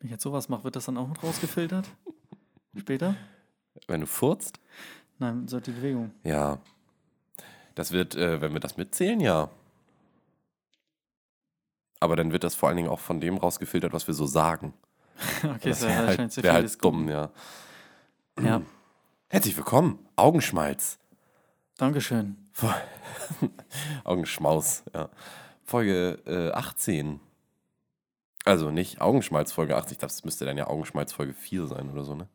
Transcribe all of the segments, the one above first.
Wenn ich jetzt sowas mache, wird das dann auch mit rausgefiltert? Später? Wenn du furzt? Nein, so die Bewegung. Ja. Das wird, äh, wenn wir das mitzählen, ja. Aber dann wird das vor allen Dingen auch von dem rausgefiltert, was wir so sagen. okay, das wäre halt, wahrscheinlich zu wär halt dumm, ja. Ja, Herzlich willkommen. Augenschmalz. Dankeschön. Augenschmaus, ja. Folge äh, 18. Also nicht Augenschmalz Folge 18. Ich glaube, es müsste dann ja Augenschmalz Folge 4 sein oder so, ne?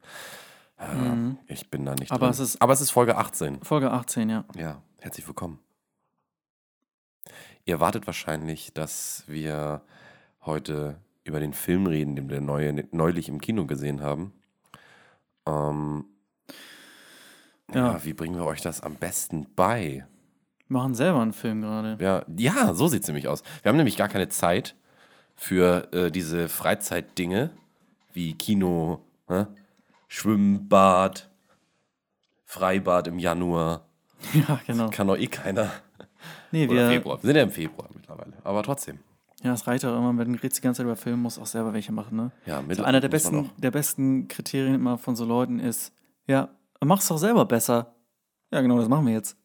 Ja, Mhm. Ich bin da nicht Aber drin. es ist- Aber es ist Folge 18. Folge 18, ja. Ja, herzlich willkommen. Ihr wartet wahrscheinlich, dass wir heute über den Film reden, den wir neue, neulich im Kino gesehen haben. Ähm, ja. Ja. wie bringen wir euch das am besten bei? Wir machen selber einen Film gerade. Ja, ja so sieht es nämlich aus. Wir haben nämlich gar keine Zeit für äh, diese Freizeitdinge wie Kino, ne? Schwimmbad, Freibad im Januar. Ja, genau. Kann doch eh keiner. Nee, Oder wir, Februar. Wir sind ja im Februar mittlerweile. Aber trotzdem. ja, es reicht auch immer, wenn du die ganze Zeit über Film, musst auch selber welche machen, ne? Ja, So mittel- einer der besten, der besten Kriterien immer von so Leuten ist, ja, mach's doch selber besser. Ja, genau, das machen wir jetzt.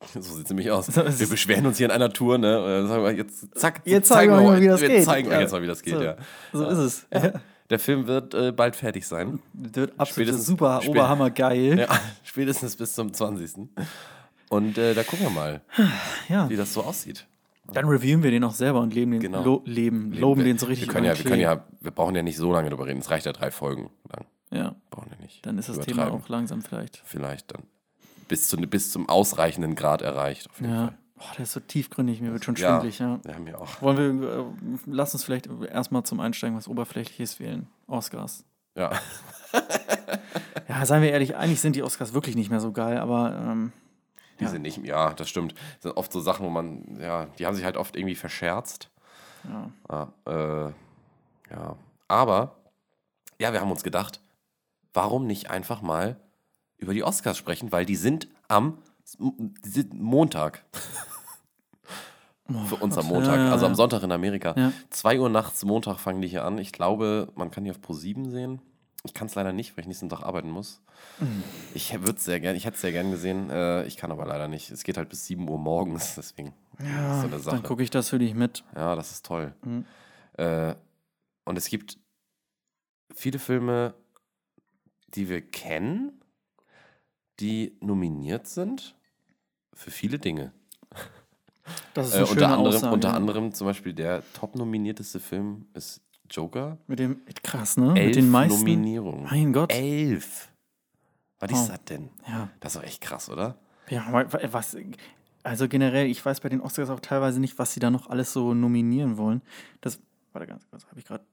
So sieht es nämlich aus. Wir es. beschweren uns hier in einer Tour, ne? Und dann sagen wir jetzt, zack, Jetzt zeigen wir mal, wie das wir geht. zeigen euch Ja. jetzt mal, wie das geht, So. ja. So ist es. Ja. Der Film wird äh, bald fertig sein. Das wird absolut Spätestens- super, spät- oberhammer geil. Ja, spätestens bis zum 20. Und äh, da gucken wir mal, wie das so aussieht. Dann reviewen wir den auch selber und leben den, Genau. lo leben, loben den so richtig. wir können, ja, wir können ja, wir brauchen ja nicht so lange drüber reden. Es reicht ja drei Folgen lang. Ja, Brauchen wir nicht. dann ist das Thema auch langsam vielleicht. Vielleicht dann bis, zu, bis zum ausreichenden Grad erreicht. Ja. Fall. Boah, der ist so tiefgründig, mir wird schon Ja. schwindelig, ja. Ja, mir auch. Wollen wir, äh, lass uns vielleicht erstmal zum Einsteigen was Oberflächliches wählen. Oscars. Ja. Ja, seien wir ehrlich, eigentlich sind die Oscars wirklich nicht mehr so geil, aber ähm, Die Ja. sind nicht, ja, das stimmt. Das sind oft so Sachen, wo man, ja, die haben sich halt oft irgendwie verscherzt. ja. Ja, äh, ja. Aber, ja, wir haben uns gedacht, warum nicht einfach mal über die Oscars sprechen, weil die sind am die sind Montag. Für uns am Montag, also am. Sonntag in Amerika. Ja. 2 Uhr nachts Montag fangen die hier an. Ich glaube, man kann die auf Pro 7 sehen. Ich kann es leider nicht, weil ich nächsten Tag arbeiten muss. Mhm. Ich würde es sehr gerne, ich hätte es sehr gern gesehen. Äh, ich kann aber leider nicht. Es geht halt bis 7 Uhr morgens, deswegen. Ja, so eine Sache. dann gucke ich das für dich mit. Ja, das ist toll. Mhm. Äh, und es gibt viele Filme, die wir kennen, die nominiert sind für viele Dinge. Das ist Äh, eine unter, schöne anderem, Aussage. unter anderem zum Beispiel der top nominierteste Film ist Joker. Mit dem, krass, ne? Elf Mit den meisten. Nominierungen. Mein Gott. Elf. Was Wow. ist das denn? Ja. Das ist doch echt krass, oder? Ja, was, also generell, ich weiß bei den Oscars auch teilweise nicht, was sie da noch alles so nominieren wollen. Das, warte ganz kurz, habe ich gerade.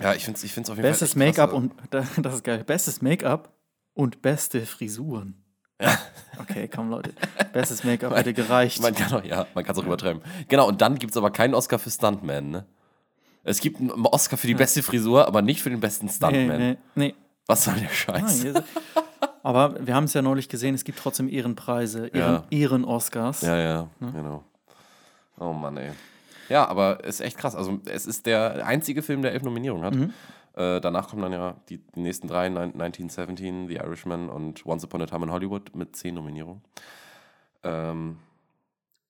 Ja, ich finde es ich find's auf jeden Bestes Fall. echt Make-up krass. und, das ist geil, bestes Make-up und beste Frisuren. Ja. Okay, komm Leute. Bestes Make-up hätte gereicht. Man kann auch, ja, man kann es auch übertreiben. Genau, und dann gibt es aber keinen Oscar für Stuntman, ne? Es gibt einen Oscar für die beste Frisur, aber nicht für den besten nee, Stuntman. nee, nee. Was soll der Nein, Scheiß? hier- aber wir haben es ja neulich gesehen, es gibt trotzdem Ehrenpreise, Ehren, Ja. Ehren-Oscars. Ja, ja, genau. Oh Mann, ey. Ja, aber ist echt krass. Also, es ist der einzige Film, der elf Nominierungen hat. Äh, danach kommen dann ja die, die nächsten drei: Nin- 1917, The Irishman und Once Upon a Time in Hollywood mit zehn Nominierungen. Ähm,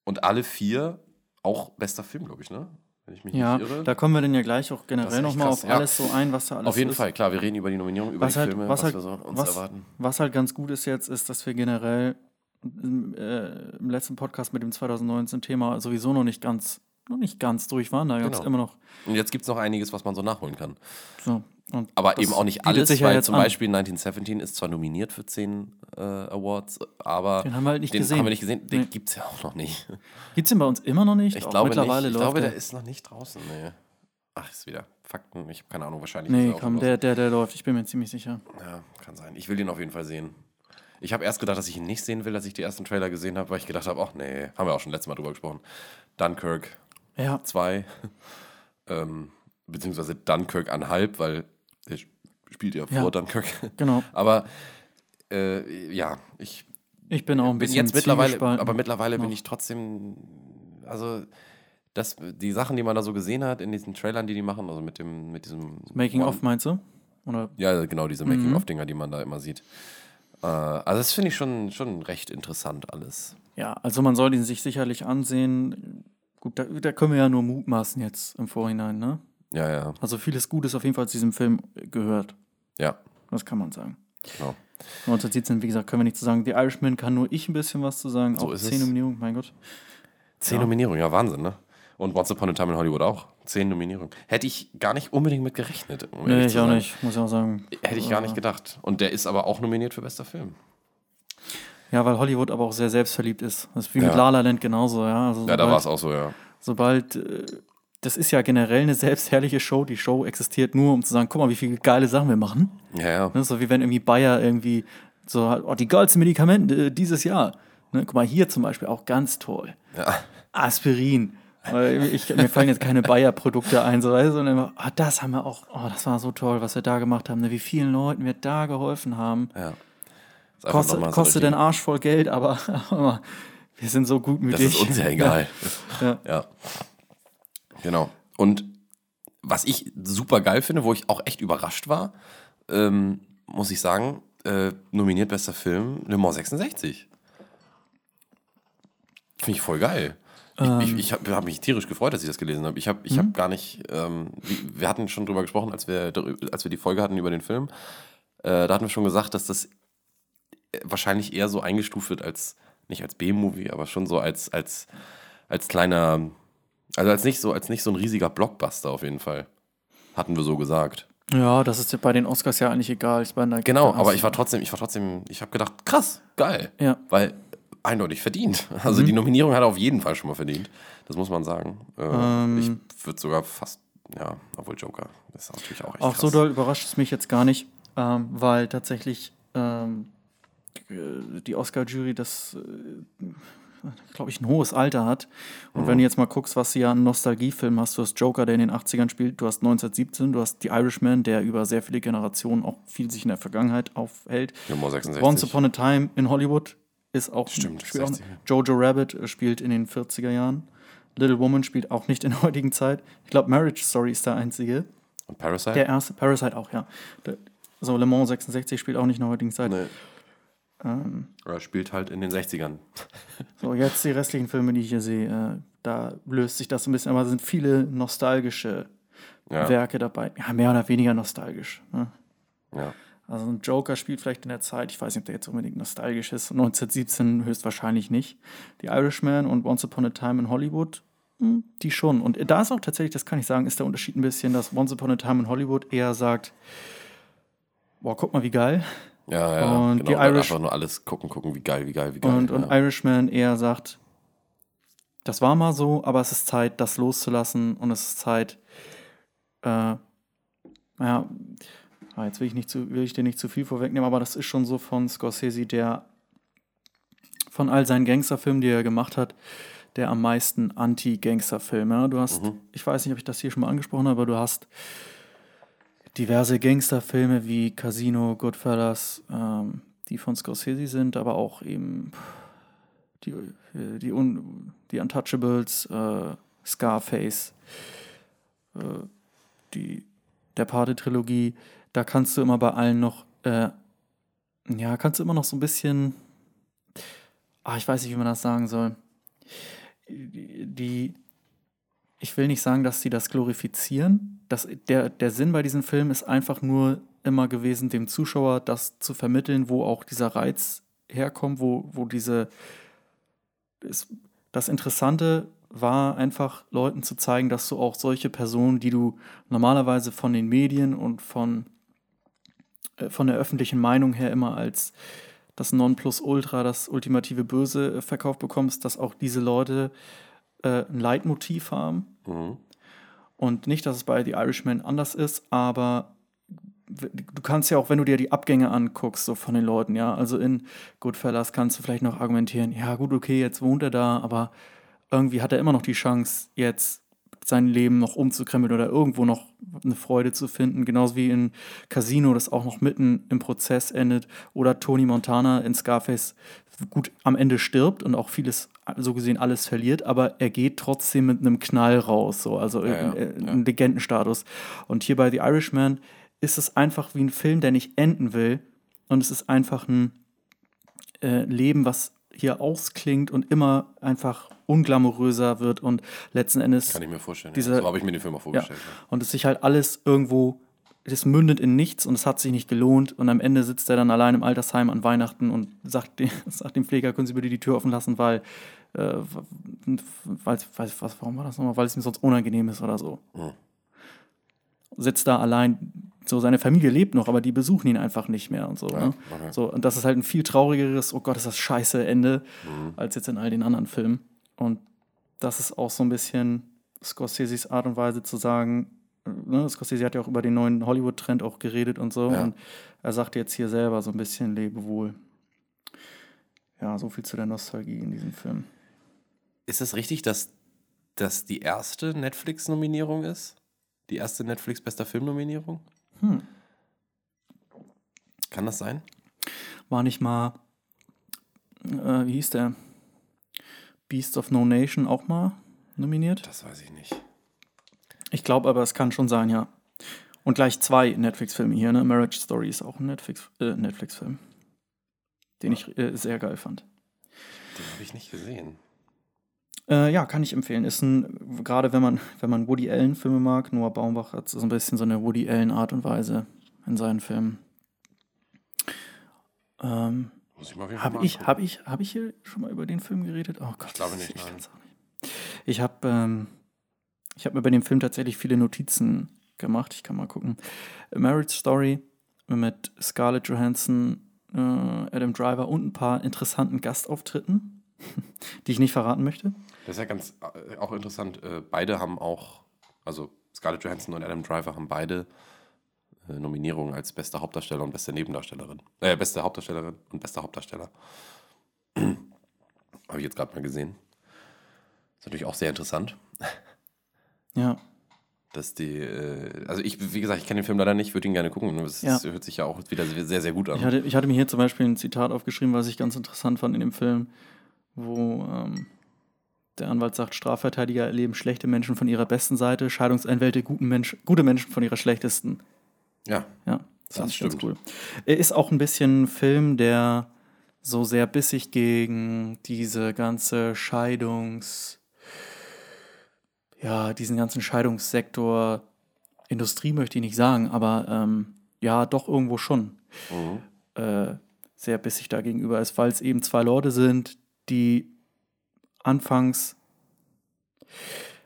und alle vier auch bester Film, glaube ich, ne? Wenn ich mich Ja, nicht irre. da kommen wir dann ja gleich auch generell nochmal auf ja. alles so ein, was da alles Auf jeden ist. Fall, klar, wir reden über die Nominierung, über Was die halt- Filme, was was, halt- wir so uns was- erwarten. Was halt ganz gut ist jetzt, ist, dass wir generell im, äh, im letzten Podcast mit dem 2019-Thema sowieso noch nicht ganz, noch nicht ganz durch waren. Da gab es Genau. immer noch Und jetzt gibt es noch einiges, was man so nachholen kann. so. Und Aber eben auch nicht alles, ja weil jetzt zum an. Beispiel 1917 ist zwar nominiert für 10 äh, Awards, aber Den haben wir halt nicht den gesehen. haben wir nicht gesehen. Den Nee. gibt es ja auch noch nicht. Gibt es den bei uns immer noch nicht? Ich Auch glaube mittlerweile nicht. Ich glaube, der. der ist noch nicht draußen. Nee. Ach, ist wieder Fakten. Ich habe keine Ahnung, wahrscheinlich. Nee, komm, der, der, der läuft. Ich bin mir ziemlich sicher. Ja, kann sein. Ich will den auf jeden Fall sehen. Ich habe erst gedacht, dass ich ihn nicht sehen will, als ich die ersten Trailer gesehen habe, weil ich gedacht habe, ach nee, haben wir auch schon letztes Mal drüber gesprochen. Dunkirk Ja, 2, ähm, beziehungsweise Dunkirk anhalb, weil der spielt ja, Ja. vor Dunkirk. genau. Aber äh, ja, ich Ich bin auch ein bin bisschen jetzt mittlerweile, aber mittlerweile bin noch. ich trotzdem, also das, die Sachen, die man da so gesehen hat in diesen Trailern, die die machen, also mit dem, mit diesem Making-of meinst du? Oder? Ja, genau, diese Making-of-Dinger, die man da immer sieht. Äh, also das finde ich schon, schon recht interessant alles. Ja, also man soll ihn sich sicherlich ansehen. Gut, da, da können wir ja nur mutmaßen jetzt im Vorhinein, ne? Ja, ja, Also vieles Gutes auf jeden Fall zu diesem Film gehört. ja, Das kann man sagen. genau. 1917, wie gesagt, können wir nicht zu sagen. The Irishman kann nur ich ein bisschen was zu sagen. So auch ist zehn es. Nominierungen, mein Gott. Zehn Ja. Nominierungen, ja, Wahnsinn, ne? Und Once Upon a Time in Hollywood auch. Zehn Nominierungen. Hätte ich gar nicht unbedingt mit gerechnet. Um Nee, ich auch sein. nicht, muss ich auch sagen. Hätte ich gar nicht gedacht. Und der ist aber auch nominiert für bester Film. Ja, weil Hollywood aber auch sehr selbstverliebt ist. Das ist wie mit Ja. La La Land genauso, ja. Also Ja, da war es auch so, ja. sobald äh, das ist ja generell eine selbstherrliche Show. Die Show existiert nur, um zu sagen, guck mal, wie viele geile Sachen wir machen. Ja, ja. Ne? So wie wenn irgendwie Bayer irgendwie so, hat, oh, die geilsten Medikamente äh, dieses Jahr. Ne? Guck mal, hier zum Beispiel auch ganz toll. ja. Aspirin. Ich, mir fallen jetzt keine Bayer-Produkte ein, so weißt du, und immer, ah, das haben wir auch, oh, das war so toll, was wir da gemacht haben, ne? wie vielen Leuten wir da geholfen haben. ja. Kostet, so kostet den Arsch voll Geld, aber, aber wir sind so Das gutmütig. ist uns ja egal. Ja. ja. Genau. Und was ich super geil finde, wo ich auch echt überrascht war, ähm, muss ich sagen, äh, nominiert bester Film Le Mans 66. Finde ich voll geil. Ich, ich, ich habe hab mich tierisch gefreut, dass ich das gelesen habe. Ich habe ich hab gar nicht, ähm, wir hatten schon drüber gesprochen, als wir, als wir die Folge hatten über den Film. Äh, da hatten wir schon gesagt, dass das wahrscheinlich eher so eingestuft wird als, nicht als B-Movie, aber schon so als, als, als kleiner, also als nicht so, als nicht so ein riesiger Blockbuster auf jeden Fall. Hatten wir so gesagt. ja, das ist ja bei den Oscars ja eigentlich egal. Ich meine, Genau, aber ich war trotzdem, ich war trotzdem, ich habe gedacht, krass, geil. Ja. Weil eindeutig verdient. Also die Nominierung hat er auf jeden Fall schon mal verdient. Das muss man sagen. Äh, Ähm. ich würde sogar fast, ja, obwohl Joker, das ist natürlich auch echt Auch krass. so doll überrascht es mich jetzt gar nicht, ähm, weil tatsächlich ähm, äh, die Oscar-Jury das, äh, glaube ich, ein hohes Alter hat. Und Mhm. wenn du jetzt mal guckst, was sie ja an Nostalgiefilmen hast, du hast Joker, der in den 80ern spielt, du hast 1917, du hast The Irishman, der über sehr viele Generationen auch viel sich in der Vergangenheit aufhält. Le Mans 66. Once Upon a Time in Hollywood ist auch Stimmt, auch, 60er. Jojo Rabbit äh, spielt in den 40er Jahren. Little Woman spielt auch nicht in der heutigen Zeit. Ich glaube, Marriage Story ist der einzige. Und Parasite? Der erste, Parasite auch, ja. Der, so, Le Mans 66 spielt auch nicht in der heutigen Zeit. Nee. Ähm, Er spielt halt in den 60ern. so, jetzt die restlichen Filme, die ich hier sehe, äh, da löst sich das ein bisschen, aber es sind viele nostalgische Ja. Werke dabei. Ja, mehr oder weniger nostalgisch. Ne? ja. Also ein Joker spielt vielleicht in der Zeit, ich weiß nicht, ob der jetzt unbedingt nostalgisch ist, 1917 höchstwahrscheinlich nicht. Die Irishman und Once Upon a Time in Hollywood, hm, die schon. Und da ist auch tatsächlich, das kann ich sagen, ist der Unterschied ein bisschen, dass Once Upon a Time in Hollywood eher sagt, boah, guck mal, wie geil. Ja, ja. Und genau. die Irish- einfach nur alles gucken, gucken, wie geil, wie geil, wie geil. Und, und ja. Irishman eher sagt, das war mal so, aber es ist Zeit, das loszulassen und es ist Zeit, äh, naja, ah, jetzt will ich, nicht zu, will ich dir nicht zu viel vorwegnehmen, aber das ist schon so von Scorsese, der von all seinen Gangsterfilmen, die er gemacht hat, der am meisten Anti-Gangster-Film. Ja? Du hast, Mhm. ich weiß nicht, ob ich das hier schon mal angesprochen habe, aber du hast diverse Gangsterfilme wie Casino, Goodfellas, ähm, die von Scorsese sind, aber auch eben die, äh, die, Un die Untouchables, äh, Scarface, äh, die der Pate-Trilogie. Da kannst du immer bei allen noch, äh, ja, kannst du immer noch so ein bisschen, ah, ich weiß nicht, wie man das sagen soll. Die ich will nicht sagen, dass sie das glorifizieren. Das, der, der Sinn bei diesem Film ist einfach nur immer gewesen, dem Zuschauer das zu vermitteln, wo auch dieser Reiz herkommt, wo, wo diese. Es, das Interessante war einfach, Leuten zu zeigen, dass du auch solche Personen, die du normalerweise von den Medien und von, äh, von der öffentlichen Meinung her immer als das Nonplusultra, das ultimative Böse äh, verkauft bekommst, dass auch diese Leute äh, ein Leitmotiv haben. Mhm. Und nicht, dass es bei The Irishman anders ist, aber du kannst ja auch, wenn du dir die Abgänge anguckst, so von den Leuten, ja, also in Goodfellas kannst du vielleicht noch argumentieren, ja gut, okay, jetzt wohnt er da, aber irgendwie hat er immer noch die Chance, jetzt sein Leben noch umzukrempeln oder irgendwo noch eine Freude zu finden, genauso wie in Casino, das auch noch mitten im Prozess endet, oder Tony Montana in Scarface gut am Ende stirbt und auch vieles so gesehen alles verliert, aber er geht trotzdem mit einem Knall raus, so, also Ja, ja, äh, ja. einen Legendenstatus. Und hier bei The Irishman ist es einfach wie ein Film, der nicht enden will. Und es ist einfach ein äh, Leben, was hier ausklingt und immer einfach unglamouröser wird und letzten Endes Kann ich mir vorstellen. Diese- ja. So habe ich mir den Film auch vorgestellt. Ja. und es sich halt alles irgendwo, es mündet in nichts und es hat sich nicht gelohnt und am Ende sitzt er dann allein im Altersheim an Weihnachten und sagt, dem- sagt dem Pfleger, können Sie bitte die Tür offen lassen, weil, äh, weil, weil was, warum war das nochmal, weil es ihm sonst unangenehm ist oder so. Mhm. Sitzt da allein, so seine Familie lebt noch, aber die besuchen ihn einfach nicht mehr und so. Ja, ne? okay. So, und das ist halt ein viel traurigeres, oh Gott, ist das scheiße Ende, Mhm. als jetzt in all den anderen Filmen. Und das ist auch so ein bisschen Scorseses Art und Weise zu sagen, ne, Scorsese hat ja auch über den neuen Hollywood-Trend auch geredet und so. Ja. Und er sagt jetzt hier selber so ein bisschen Lebewohl. Ja, so viel zu der Nostalgie in diesem Film. Ist es richtig, dass das die erste Netflix-Nominierung ist? Die erste Netflix-bester Film-Nominierung? Hm. Kann das sein? War nicht mal, äh, wie hieß der? Beasts of No Nation auch mal nominiert? Das weiß ich nicht. Ich glaube aber, es kann schon sein, ja. Und gleich zwei Netflix-Filme hier, ne? Marriage Story ist auch ein Netflix- äh, Netflix-Film, den ich äh, sehr geil fand. Den habe ich nicht gesehen. Äh, ja, kann ich empfehlen. Ist ein, gerade wenn man, wenn man Woody Allen-Filme mag, Noah Baumbach hat so ein bisschen so eine Woody Allen-Art und Weise in seinen Filmen. Ähm, Muss ich mal wieder habe ich, hab ich, hab ich hier schon mal über den Film geredet? Oh Gott. Ich glaube nicht, ich nein. kann's auch nicht. Ich habe ähm, ich hab mir bei dem Film tatsächlich viele Notizen gemacht. Ich kann mal gucken. A Marriage Story mit Scarlett Johansson, äh, Adam Driver und ein paar interessanten Gastauftritten, die ich nicht verraten möchte. Das ist ja ganz äh, auch interessant. Äh, beide haben auch, also Scarlett Johansson und Adam Driver haben beide äh, Nominierungen als bester Hauptdarsteller und beste Nebendarstellerin. Äh, beste Hauptdarstellerin und bester Hauptdarsteller. Habe ich jetzt gerade mal gesehen. Ist natürlich auch sehr interessant, Ja, dass die, äh, also ich, wie gesagt, ich kenne den Film leider nicht, würde ihn gerne gucken. Es Ja. hört sich ja auch wieder sehr, sehr gut an. ich hatte, ich hatte mir hier zum Beispiel ein Zitat aufgeschrieben, was ich ganz interessant fand in dem Film, wo ähm, der Anwalt sagt, Strafverteidiger erleben schlechte Menschen von ihrer besten Seite, Scheidungsanwälte guten Mensch, gute Menschen von ihrer schlechtesten. ja, Ja, Das ich ganz stimmt. cool. Er ist auch ein bisschen ein Film, der so sehr bissig gegen diese ganze Scheidungs... Ja, diesen ganzen Scheidungssektor, Industrie möchte ich nicht sagen, aber ähm, ja, doch irgendwo schon mhm. äh, sehr bissig da gegenüber ist, weil es eben zwei Leute sind, die anfangs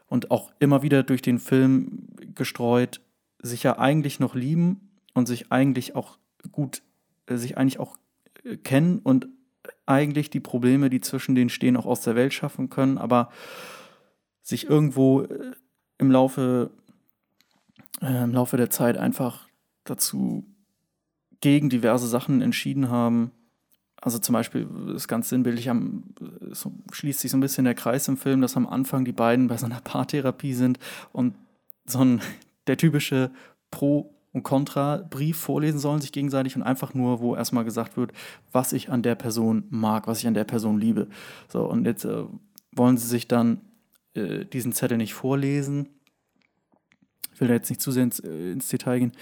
und auch immer wieder durch den Film gestreut sich ja eigentlich noch lieben und sich eigentlich auch gut, äh, sich eigentlich auch äh, kennen und eigentlich die Probleme, die zwischen denen stehen, auch aus der Welt schaffen können, aber sich irgendwo äh, im Laufe, äh, im Laufe der Zeit einfach dazu gegen diverse Sachen entschieden haben. Also zum Beispiel ist ganz sinnbildlich, am, so schließt sich so ein bisschen der Kreis im Film, dass am Anfang die beiden bei so einer Paartherapie sind und so ein der typische Pro- und Contra-Brief vorlesen sollen, sich gegenseitig und einfach nur, wo erstmal gesagt wird, was ich an der Person mag, was ich an der Person liebe. So, und jetzt äh, wollen sie sich dann äh, diesen Zettel nicht vorlesen. Ich will da jetzt nicht zu sehr ins, äh, ins Detail gehen.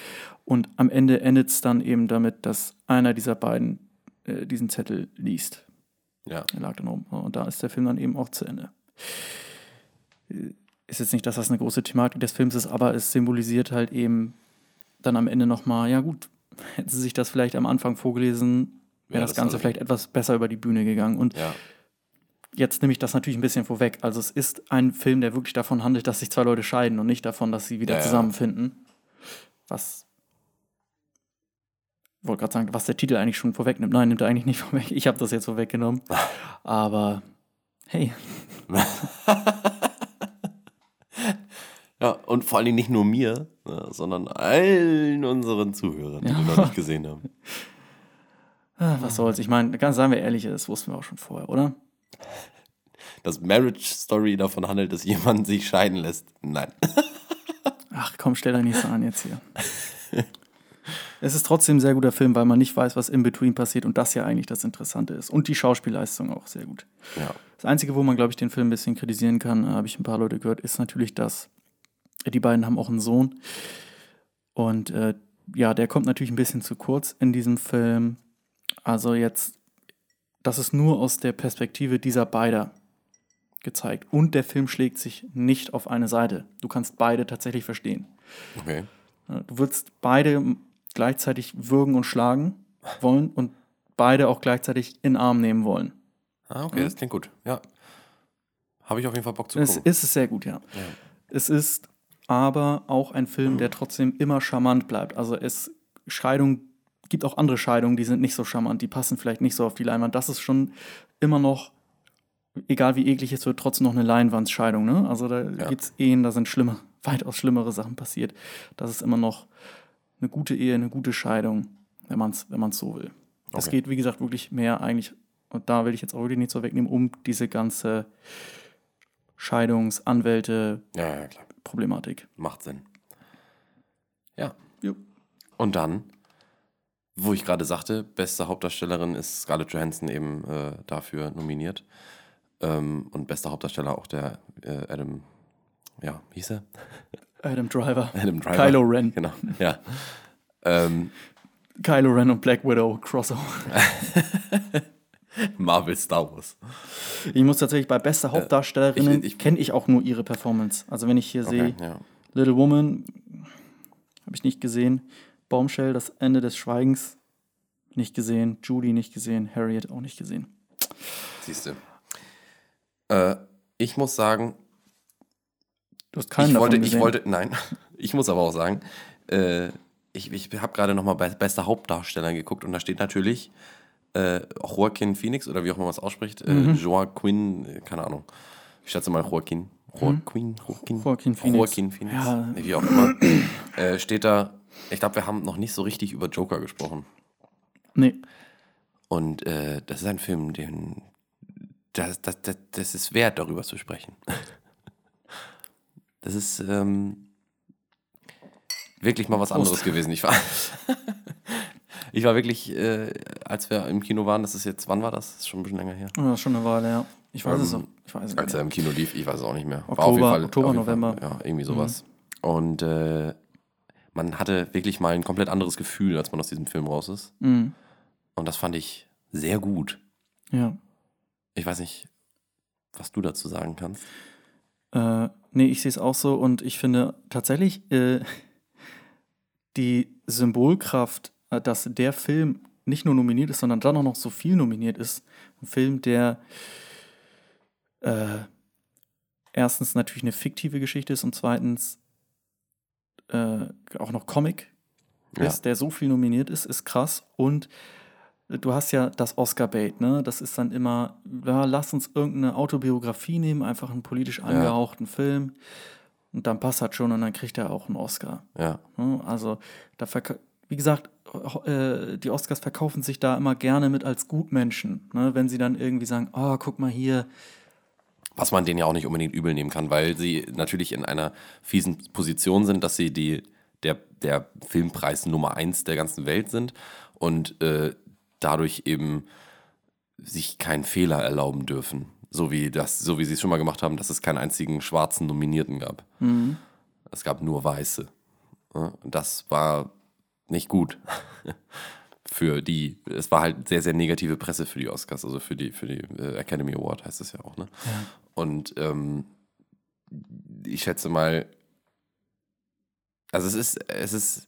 Und am Ende endet es dann eben damit, dass einer dieser beiden äh, diesen Zettel liest. ja. Er lag dann rum. Und da ist der Film dann eben auch zu Ende. Äh, Ist jetzt nicht, dass das eine große Thematik des Films ist, aber es symbolisiert halt eben dann am Ende nochmal, ja gut, hätten sie sich das vielleicht am Anfang vorgelesen, wäre Ja, das, das Ganze vielleicht etwas besser über die Bühne gegangen. Und ja. Jetzt nehme ich das natürlich ein bisschen vorweg. Also es ist ein Film, der wirklich davon handelt, dass sich zwei Leute scheiden und nicht davon, dass sie wieder Ja, zusammenfinden. Was wollte gerade sagen, was der Titel eigentlich schon vorwegnimmt. Nein, nimmt er eigentlich nicht vorweg. Ich habe das jetzt vorweggenommen. Aber hey, Ja, und vor allen Dingen nicht nur mir, ja, sondern allen unseren Zuhörern, die Ja. wir noch nicht gesehen haben. ah, was soll's. Ich meine, ganz seien wir ehrlich, das wussten wir auch schon vorher, oder? Dass Marriage Story davon handelt, dass jemand sich scheiden lässt. Nein. Ach komm, stell dich nicht so an jetzt hier. Es ist trotzdem ein sehr guter Film, weil man nicht weiß, was in between passiert und das ja eigentlich das Interessante ist. Und die Schauspielleistung auch sehr gut. Ja. Das Einzige, wo man, glaube ich, den Film ein bisschen kritisieren kann, äh, habe ich ein paar Leute gehört, ist natürlich, dass die beiden haben auch einen Sohn. Und äh, ja, der kommt natürlich ein bisschen zu kurz in diesem Film. Also jetzt, das ist nur aus der Perspektive dieser beider gezeigt. Und der Film schlägt sich nicht auf eine Seite. Du kannst beide tatsächlich verstehen. Okay. Du würdest beide gleichzeitig würgen und schlagen wollen und beide auch gleichzeitig in den Arm nehmen wollen. Ah, okay, das klingt gut. Ja. Habe ich auf jeden Fall Bock zu Es gucken. ist es sehr gut, ja. Es ist aber auch ein Film, der trotzdem immer charmant bleibt. Also es Scheidung gibt auch andere Scheidungen, die sind nicht so charmant, die passen vielleicht nicht so auf die Leinwand. Das ist schon immer noch, egal wie eklig es wird, trotzdem noch eine Leinwandscheidung. Ne? Also da Ja. gibt es Ehen, da sind schlimme, weitaus schlimmere Sachen passiert. Das ist immer noch eine gute Ehe, eine gute Scheidung, wenn man es wenn man's so will. Es Okay. geht, wie gesagt, wirklich mehr eigentlich, und da will ich jetzt auch wirklich nicht so wegnehmen, um diese ganze Scheidungs-, Anwälte, Ja, ja. Problematik. Macht Sinn. Ja. Jo. Und dann, wo ich gerade sagte, beste Hauptdarstellerin ist Scarlett Johansson eben äh, dafür nominiert. Ähm, und bester Hauptdarsteller auch der äh, Adam, ja, wie hieß er? Adam Driver. Adam Driver. Kylo Ren. Genau, ja. ähm, Kylo Ren und Black Widow Crossover. Marvel Star Wars. Ich muss tatsächlich bei bester Hauptdarstellerinnen ich- ich- kenne ich auch nur ihre Performance. Also wenn ich hier Okay, sehe ja. Little Woman, habe ich nicht gesehen. Bombshell, das Ende des Schweigens, nicht gesehen. Judy nicht gesehen. Harriet auch nicht gesehen. Siehst du. Äh, ich muss sagen, Du hast keinen ich davon wollte, gesehen. ich wollte, nein, ich muss aber auch sagen, äh, ich, ich habe gerade nochmal bei bester Hauptdarsteller geguckt und da steht natürlich äh, Joaquin Phoenix oder wie auch immer man es ausspricht, äh, Mhm. Joaquin, äh, keine Ahnung. Ich schätze mal Joaquin. Joaquin, Joaquin, Mhm. Joaquin Phoenix. Joaquin Phoenix, Ja. wie auch immer. äh, steht da, ich glaube, wir haben noch nicht so richtig über Joker gesprochen. Nee. Und äh, das ist ein Film, den das, das, das, das ist wert, darüber zu sprechen. Das ist ähm, wirklich mal was anderes gewesen. Ich war, ich war wirklich, äh, als wir im Kino waren, das ist jetzt, wann war das? Das ist schon ein bisschen länger her. Ist schon eine Weile, ja. Ich weiß es Ähm, auch. Ich weiß es Als er im Kino lief, ich weiß es auch nicht mehr. Oktober- Oktober, auf jeden November. Mhm. ja, irgendwie sowas. Und äh, man hatte wirklich mal ein komplett anderes Gefühl, als man aus diesem Film raus ist. Mhm. Und das fand ich sehr gut. Ja. Ich weiß nicht, was du dazu sagen kannst. Äh, nee, ich sehe es auch so und ich finde tatsächlich äh, die Symbolkraft, äh, dass der Film nicht nur nominiert ist, sondern dann auch noch so viel nominiert ist. Ein Film, der äh, erstens natürlich eine fiktive Geschichte ist und zweitens äh, auch noch Comic Ja. ist, der so viel nominiert ist, ist krass. Und du hast ja das Oscar-Bait, ne? Das ist dann immer, ja, lass uns irgendeine Autobiografie nehmen, einfach einen politisch angehauchten Film. Und dann passt das schon und dann kriegt er auch einen Oscar. Ja, Ne? Also, da wie gesagt, äh, die Oscars verkaufen sich da immer gerne mit als Gutmenschen. Ne? Wenn sie dann irgendwie sagen, oh, guck mal hier, was man denen ja auch nicht unbedingt übel nehmen kann, weil sie natürlich in einer fiesen Position sind, dass sie die, der, der Filmpreis Nummer eins der ganzen Welt sind und äh, dadurch eben sich keinen Fehler erlauben dürfen. So wie, das, so wie sie es schon mal gemacht haben, dass es keinen einzigen schwarzen Nominierten gab. Es gab nur Weiße. Ja, Das war nicht gut. für die, es war halt sehr, sehr negative Presse für die Oscars, also für die, für die äh, Academy Award heißt es ja auch, ne? Und ähm, ich schätze mal, also es ist, es ist,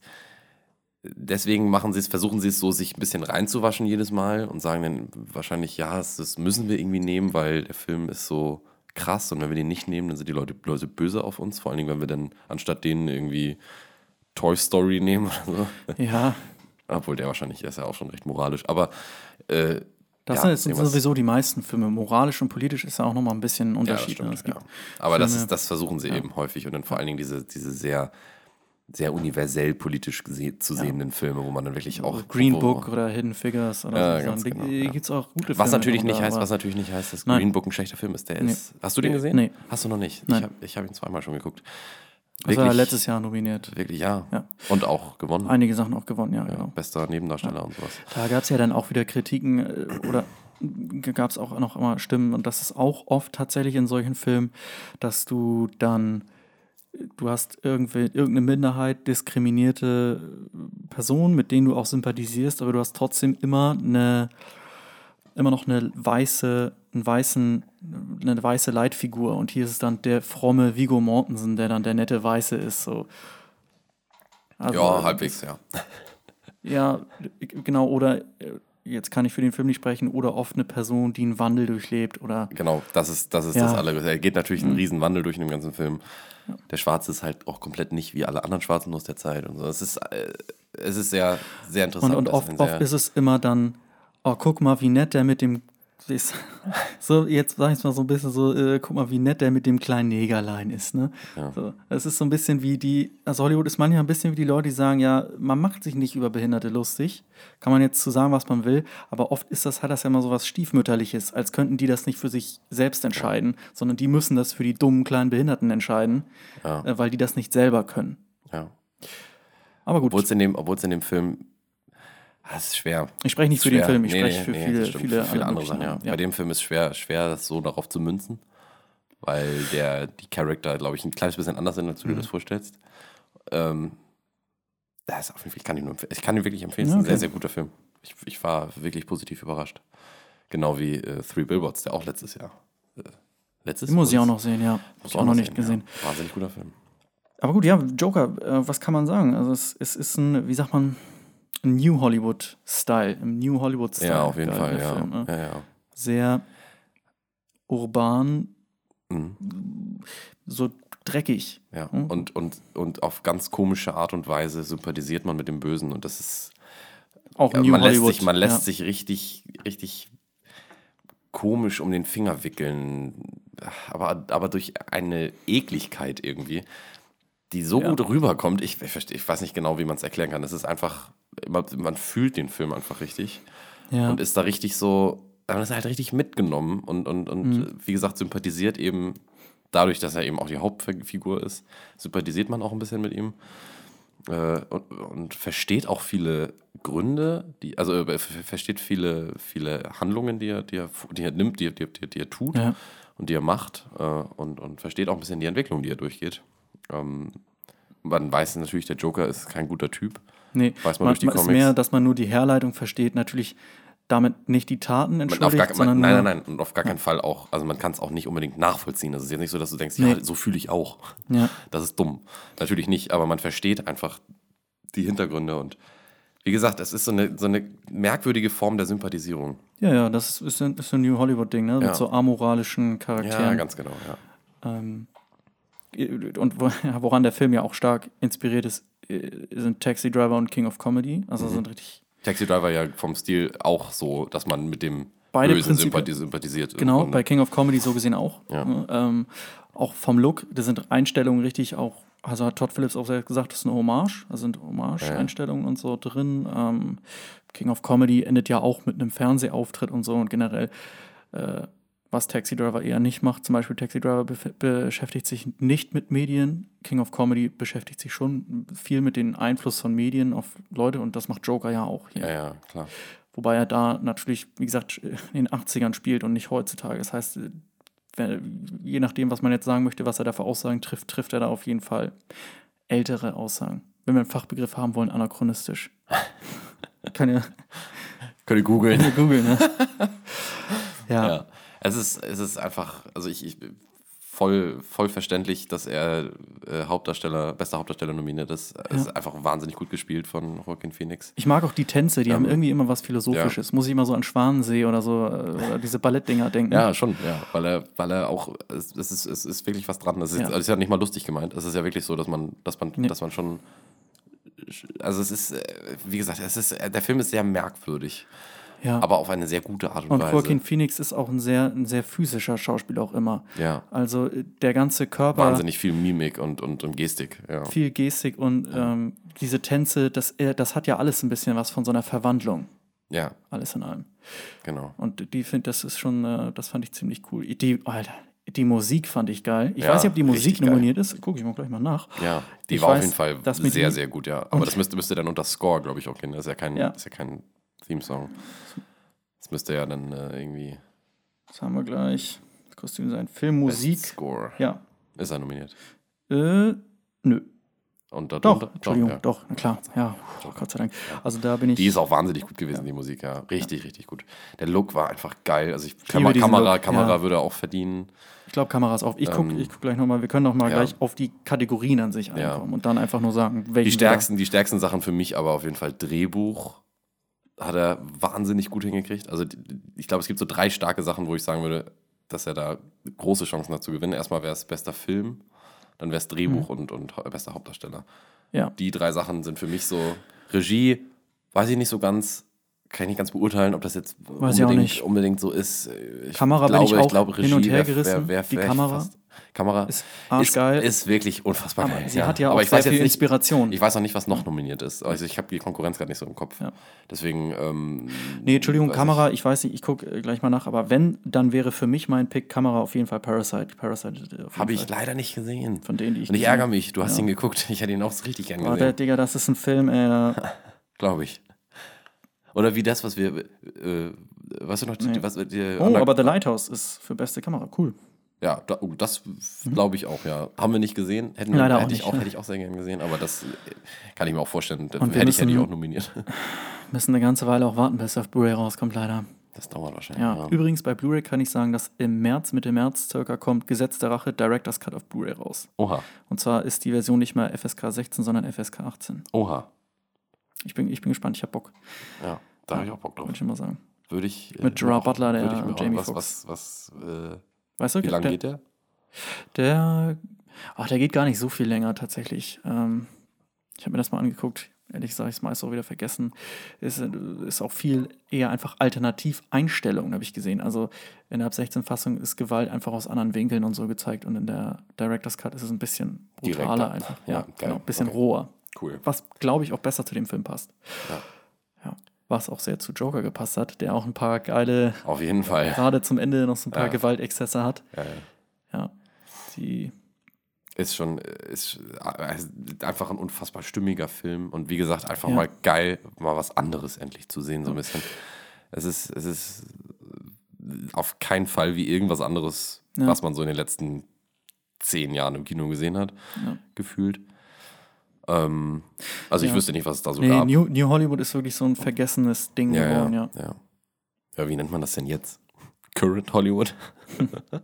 deswegen machen sie es, versuchen sie es so, sich ein bisschen reinzuwaschen jedes Mal und sagen dann wahrscheinlich, ja, es, das müssen wir irgendwie nehmen, weil der Film ist so krass und wenn wir den nicht nehmen, dann sind die Leute, Leute böse auf uns, vor allen Dingen, wenn wir dann anstatt denen irgendwie Toy Story nehmen oder so. ja, Obwohl der wahrscheinlich ist ja auch schon recht moralisch. Aber äh, das ja, sind sowieso die meisten Filme. Moralisch und politisch ist ja auch nochmal ein bisschen ein Ja, das Unterschied. ne? stimmt, gibt ja. Aber das, Filme- ist, das versuchen sie eben häufig und dann vor allen Dingen diese, diese sehr, sehr universell politisch zu sehenden Filme, wo man dann wirklich auch. Green wo, Book oder Hidden Figures oder Ja, so. genau, die ja. gibt es auch gute Filme. Was natürlich nicht heißt, was natürlich nicht heißt, dass Nein. Green Book ein schlechter Film ist. Der Nee. ist. Hast du den gesehen? Nee. Hast du noch nicht? Nein. Ich habe hab ihn zweimal schon geguckt. Das war Wirklich- letztes Jahr nominiert. Wirklich, ja. Ja. Und auch gewonnen. Einige Sachen auch gewonnen, ja, ja, genau. Bester Nebendarsteller und sowas. Da gab es ja dann auch wieder Kritiken äh, oder gab es auch noch immer Stimmen und das ist auch oft tatsächlich in solchen Filmen, dass du dann du hast irgendwie irgendeine Minderheit diskriminierte Personen, mit denen du auch sympathisierst, aber du hast trotzdem immer eine immer noch eine weiße einen weißen eine weiße Leitfigur und hier ist es dann der fromme Vigo Mortensen, der dann der nette Weiße ist so. Also, ja, halbwegs, ja. ja, genau, oder äh, jetzt kann ich für den Film nicht sprechen, oder oft eine Person, die einen Wandel durchlebt oder Genau, das ist das, ist Ja. das Allergrößte. Er geht natürlich Mhm. einen riesen Wandel durch in dem ganzen Film. Der Schwarze ist halt auch komplett nicht wie alle anderen Schwarzen aus der Zeit und so. Es ist, äh, es ist sehr, sehr interessant. und, und oft, oft ist es immer dann, oh, guck mal, wie nett der mit dem ist- so, jetzt sag ich mal so ein bisschen so, äh, guck mal, wie nett der mit dem kleinen Negerlein ist, ne? So, es ist so ein bisschen wie die, also Hollywood ist manchmal ein bisschen wie die Leute, die sagen, ja, man macht sich nicht über Behinderte lustig. Kann man jetzt zu sagen, was man will, aber oft ist das, hat das ja immer so was Stiefmütterliches, als könnten die das nicht für sich selbst entscheiden, sondern die müssen das für die dummen kleinen Behinderten entscheiden, Ja. äh, weil die das nicht selber können. ja. Aber gut, Obwohl es in, dem- obwohl es in dem Film. Ah, Es ist schwer. ich spreche nicht für den Schwer. Film, ich Nee, spreche nee, für nee, viele, das viele, für viele andere Sachen. Ja. anderen, Bei dem Film ist schwer, schwer, das so darauf zu münzen, weil der, die Charakter, glaube ich, ein kleines bisschen anders sind, als du dir Mhm. das vorstellst. Ähm, das auf jeden Fall, ich kann ihn nur. Ich kann ihn wirklich empfehlen. Es Ja, ist ein okay. sehr, sehr guter Film. Ich, ich war wirklich positiv überrascht. Genau wie äh, Three Billboards, der auch letztes Jahr. Äh, letztes Den muss ich auch noch sehen, ja. Muss ich auch noch nicht gesehen. Ja. Wahnsinnig guter Film. Aber gut, ja, Joker, äh, was kann man sagen? Also es, es ist ein, wie sagt man, New Hollywood-Style, im New Hollywood-Style. Ja, auf jeden Fall, ja. Film, ne? ja, ja. Sehr urban, Mhm. so dreckig. Ja, Mhm. und, und, und auf ganz komische Art und Weise sympathisiert man mit dem Bösen und das ist, Auch ja, New man lässt, Hollywood. sich, man lässt sich richtig, richtig komisch um den Finger wickeln, aber, aber durch eine Ekligkeit irgendwie, die so Ja. gut rüberkommt, ich, ich, ich weiß nicht genau, wie man es erklären kann, es ist einfach, man, man fühlt den Film einfach richtig Ja. und ist da richtig so, man ist halt richtig mitgenommen und, und, und Mhm. wie gesagt, sympathisiert eben dadurch, dass er eben auch die Hauptfigur ist, sympathisiert man auch ein bisschen mit ihm äh, und, und versteht auch viele Gründe, die, also äh, ver- versteht viele, viele Handlungen, die er, die er, die er nimmt, die er, die, er- die er tut Ja. und die er macht äh, und, und versteht auch ein bisschen die Entwicklung, die er durchgeht. Ähm, man weiß natürlich, der Joker ist kein guter Typ. Nee, Weiß man man, durch die man ist Comics. mehr, dass man nur die Herleitung versteht, natürlich damit nicht die Taten entschuldigt, gar, sondern nein, nein, nein, und auf gar keinen Fall auch, also man kann es auch nicht unbedingt nachvollziehen. Es ist jetzt nicht so, dass du denkst, Nee. ja, so fühle ich auch. Ja. Das ist dumm. Natürlich nicht, aber man versteht einfach die Hintergründe und wie gesagt, es ist so eine, so eine merkwürdige Form der Sympathisierung. Ja, ja, das ist, ein, ist ein New Hollywood-Ding, ne? Ja. Mit so amoralischen Charakteren. Ja, ganz genau, ja. Ähm, und wo- woran der Film ja auch stark inspiriert ist, sind Taxi Driver und King of Comedy. Also Mhm. sind richtig Taxi Driver ja vom Stil auch so, dass man mit dem Beide Bösen sympathis sympathisiert. Genau, bei King of Comedy so gesehen auch. Ja. Ne? Ähm, auch vom Look, da sind Einstellungen richtig auch, also hat Todd Phillips auch selbst gesagt, das ist eine Hommage, da sind Hommage-Einstellungen und so drin. Ähm, King of Comedy endet ja auch mit einem Fernsehauftritt und so und generell, äh, was Taxi Driver eher nicht macht. Zum Beispiel Taxi Driver bef- beschäftigt sich nicht mit Medien. King of Comedy beschäftigt sich schon viel mit dem Einfluss von Medien auf Leute und das macht Joker ja auch hier. Ja, ja, klar. Wobei er da natürlich, wie gesagt, in den 80ern spielt und nicht heutzutage. Das heißt, je nachdem, was man jetzt sagen möchte, was er da für Aussagen trifft, trifft er da auf jeden Fall ältere Aussagen. Wenn wir einen Fachbegriff haben wollen, anachronistisch. Kann ja Könnt ihr googeln. googeln, ne? ja. Ja. Es ist, es ist einfach, also ich, ich voll, voll verständlich, dass er äh, Hauptdarsteller, bester Hauptdarsteller nominiert ist. Es ist einfach wahnsinnig gut gespielt von Joaquin Phoenix. Ich mag auch die Tänze, die haben Ähm, irgendwie immer was Philosophisches. Muss ich immer so an Schwanensee oder so, äh, oder diese Ballettdinger denken. Ja, schon, ja. Weil er, weil er auch, es, es, ist, es ist wirklich was dran. Es ist, Ja. es ist ja nicht mal lustig gemeint. Es ist ja wirklich so, dass man, dass man, Nee. dass man schon. Also es ist, äh, wie gesagt, es ist, der Film ist sehr merkwürdig, ja. aber auf eine sehr gute Art und, und Weise. Joaquin Phoenix ist auch ein sehr, ein sehr physischer Schauspieler auch immer. ja. Also äh, der ganze Körper. Wahnsinnig viel Mimik und, und, und Gestik. Ja. viel Gestik und ähm, diese Tänze, das, äh, das hat ja alles ein bisschen was von so einer Verwandlung, ja, alles in allem. genau. Und die finde, das ist schon, äh, das fand ich ziemlich cool. Die, Alter, Die Musik fand ich geil. Ich Ja, weiß nicht, ob die Musik richtig geil. nominiert ist. Gucke ich mal gleich mal nach. Ja, die Ich war auf weiß, jeden Fall sehr, sehr gut, ja. Aber das müsste, müsste dann unter Score, glaube ich, auch gehen. Das ist ja kein, Ja. Ist ja kein Theme-Song. Das müsste ja dann äh, irgendwie. Das haben wir gleich. Kostüm sein. Film, Musik. Best Score. Ja. Ist er nominiert. Äh, nö. Und da Doch, Entschuldigung, ja. doch, na klar. Ja, oh, Gott sei Dank. Also da bin ich. Die ist auch wahnsinnig gut gewesen, die Musik, ja. Richtig, richtig gut. Der Look war einfach geil. Also ich, liebe Kam Kamera, Look, Kamera ja. würde auch verdienen. Ich glaube, Kameras auf. Ich gucke Ähm, ich guck gleich nochmal. Wir können noch mal ja. gleich auf die Kategorien an sich Ja. einkommen und dann einfach nur sagen, welchen. Die stärksten, die stärksten Sachen für mich aber auf jeden Fall Drehbuch. Hat er wahnsinnig gut hingekriegt. Also ich glaube, es gibt so drei starke Sachen, wo ich sagen würde, dass er da große Chancen hat zu gewinnen. Erstmal wäre es bester Film, dann wäre es Drehbuch und, und bester Hauptdarsteller. Ja. Die drei Sachen sind für mich so Regie, weiß ich nicht so ganz, kann ich nicht ganz beurteilen, ob das jetzt ich unbedingt, nicht. unbedingt so ist. Ich Kamera glaube, ich auch glaube, hin und Regie her wär- gerissen. wär- wär Die Kamera fast- Kamera ist arschgeil. Ist, ist wirklich unfassbar Aber geil. sie hat ja auch Aber ich sehr weiß jetzt viel nicht, Inspiration. Ich weiß auch nicht, was noch nominiert ist. Also ich habe die Konkurrenz gerade nicht so im Kopf. Ja. Deswegen. Ähm, Nee, Entschuldigung, Kamera, ich weiß nicht, ich gucke äh, gleich mal nach, aber wenn, dann wäre für mich mein Pick Kamera auf jeden Fall Parasite. Parasite äh, Habe ich leider nicht gesehen. von denen, die ich Und ich gesehen ärgere mich. Du hast Ja. ihn geguckt. Ich hätte ihn auch richtig gern Oh, der, gesehen. Digga, das ist ein Film, ey. da- Glaube ich. Oder wie das, was wir. Äh, weißt du noch? Nee. Was, die, Oh, aber The Lighthouse ist für beste Kamera. Cool. Ja, da, oh, das glaube ich auch, ja. Haben wir nicht gesehen. Hätten wir, Mhm. Leider auch hätte, ich nicht, auch, ja. hätte ich auch sehr gern gesehen, aber das äh, kann ich mir auch vorstellen. Und hätte ich, hätte ich müssen- auch nominiert. Müssen eine ganze Weile auch warten, bis es auf Blu-ray rauskommt, leider. Das dauert wahrscheinlich. Ja, Ja. übrigens bei Blu-ray kann ich sagen, dass im März, Mitte März circa kommt Gesetz der Rache Director's Cut auf Blu-ray raus. Oha, Und zwar ist die Version nicht mehr FSK 16, sondern FSK 18. oha. Ich bin, ich bin gespannt, ich hab Bock, Ja, da habe ich auch Bock drauf. wollte ich mal sagen. Würde ich. äh, Mit Gerard auch- Butler, der würde ich auch- Jamie was, Foxx. Was, was, äh, Weißt du, wie lange geht der? Der, ach, der geht gar nicht so viel länger tatsächlich. Ähm, ich habe mir das mal angeguckt. Ehrlich gesagt, ich es meist auch wieder vergessen. Ist, ist auch viel eher einfach Alternativ-Einstellungen, habe ich gesehen. Also in der Ab 16-Fassung ist Gewalt einfach aus anderen Winkeln und so gezeigt und in der Director's Cut ist es ein bisschen brutaler Direkter. einfach. Ja, Ja, genau, ein bisschen Okay. roher. Cool. Was, glaube ich, auch besser zu dem Film passt. Ja. Was auch sehr zu Joker gepasst hat, der auch ein paar geile, Auf jeden Fall. gerade zum Ende noch so ein paar Ja. Gewaltexzesse hat. Ja, ja. Ja. Die Ist schon ist äh, einfach ein unfassbar stimmiger Film und wie gesagt, einfach Ja. mal geil, mal was anderes endlich zu sehen, so ein bisschen. Es ist, es ist auf keinen Fall wie irgendwas anderes, was man so in den letzten zehn Jahren im Kino gesehen hat, gefühlt. Ähm, also ich Ja. wüsste nicht, was es da so Nee, gab. New, New Hollywood ist wirklich so ein vergessenes Ding ja, ja, geworden, ja. ja. ja, wie nennt man das denn jetzt? Current Hollywood?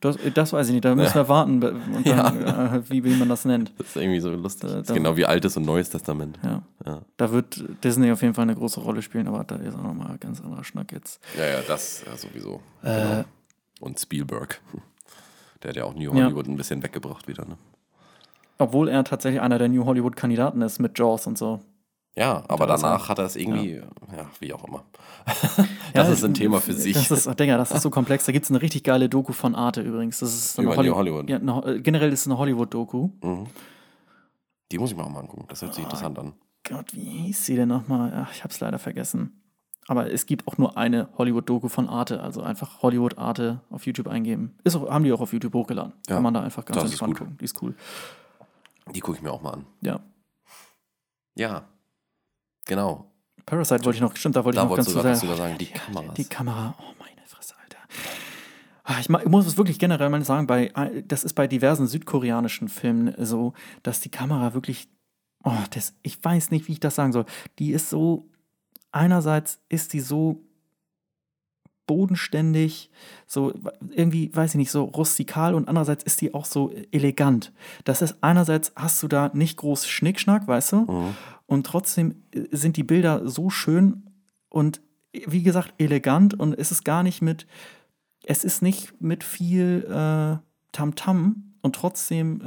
Das, das weiß ich nicht, da müssen wir warten, dann, äh, wie, wie man das nennt. Das ist irgendwie so lustig. Da- da- genau wie Altes und Neues Testament. Ja. Ja. Da wird Disney auf jeden Fall eine große Rolle spielen, aber da ist auch nochmal ein ganz anderer Schnack jetzt. Ja, ja, das ja, sowieso. Äh, Genau. Und Spielberg. Der hat ja auch New Ja. Hollywood ein bisschen weggebracht wieder. Ne? Obwohl er tatsächlich einer der New Hollywood-Kandidaten ist mit Jaws und so. Ja, aber danach hat er es irgendwie, ja, wie auch immer. das ist ein Thema für sich. Das ist, Digga, das ist so komplex. Da gibt es eine richtig geile Doku von Arte übrigens. Das ist Über Holly- New Hollywood. Ja, eine, äh, generell ist es eine Hollywood-Doku. Mhm. Die muss ich mir auch mal angucken. Das hört sich Ah. interessant an. Gott, wie hieß sie denn nochmal? Ach, ich hab's leider vergessen. Aber es gibt auch nur eine Hollywood-Doku von Arte. Also einfach Hollywood Arte auf YouTube eingeben. Ist auch, haben die auch auf YouTube hochgeladen. Ja, Kann man da einfach ganz entspannt gucken. Die ist cool. Die gucke ich mir auch mal an. Ja. Ja, genau. Parasite wollte ich noch, stimmt, da wollte Da ich noch ganz was sagen. sogar sagen. Die Kameras. Die Kamera, oh meine Fresse, Alter. Ah, Ich, muss es wirklich generell mal sagen, bei, äh, das ist bei diversen südkoreanischen Filmen so, dass die Kamera wirklich, oh, das, ich weiß nicht, wie ich das sagen soll. Die ist so, einerseits ist die so bodenständig, so irgendwie, weiß ich nicht, so rustikal und andererseits ist die auch so elegant. Das ist einerseits hast du da nicht groß Schnickschnack, weißt du? Mhm. Und trotzdem äh, sind die Bilder so schön und äh, wie gesagt elegant und es ist gar nicht mit, es ist nicht mit viel äh, Tamtam und trotzdem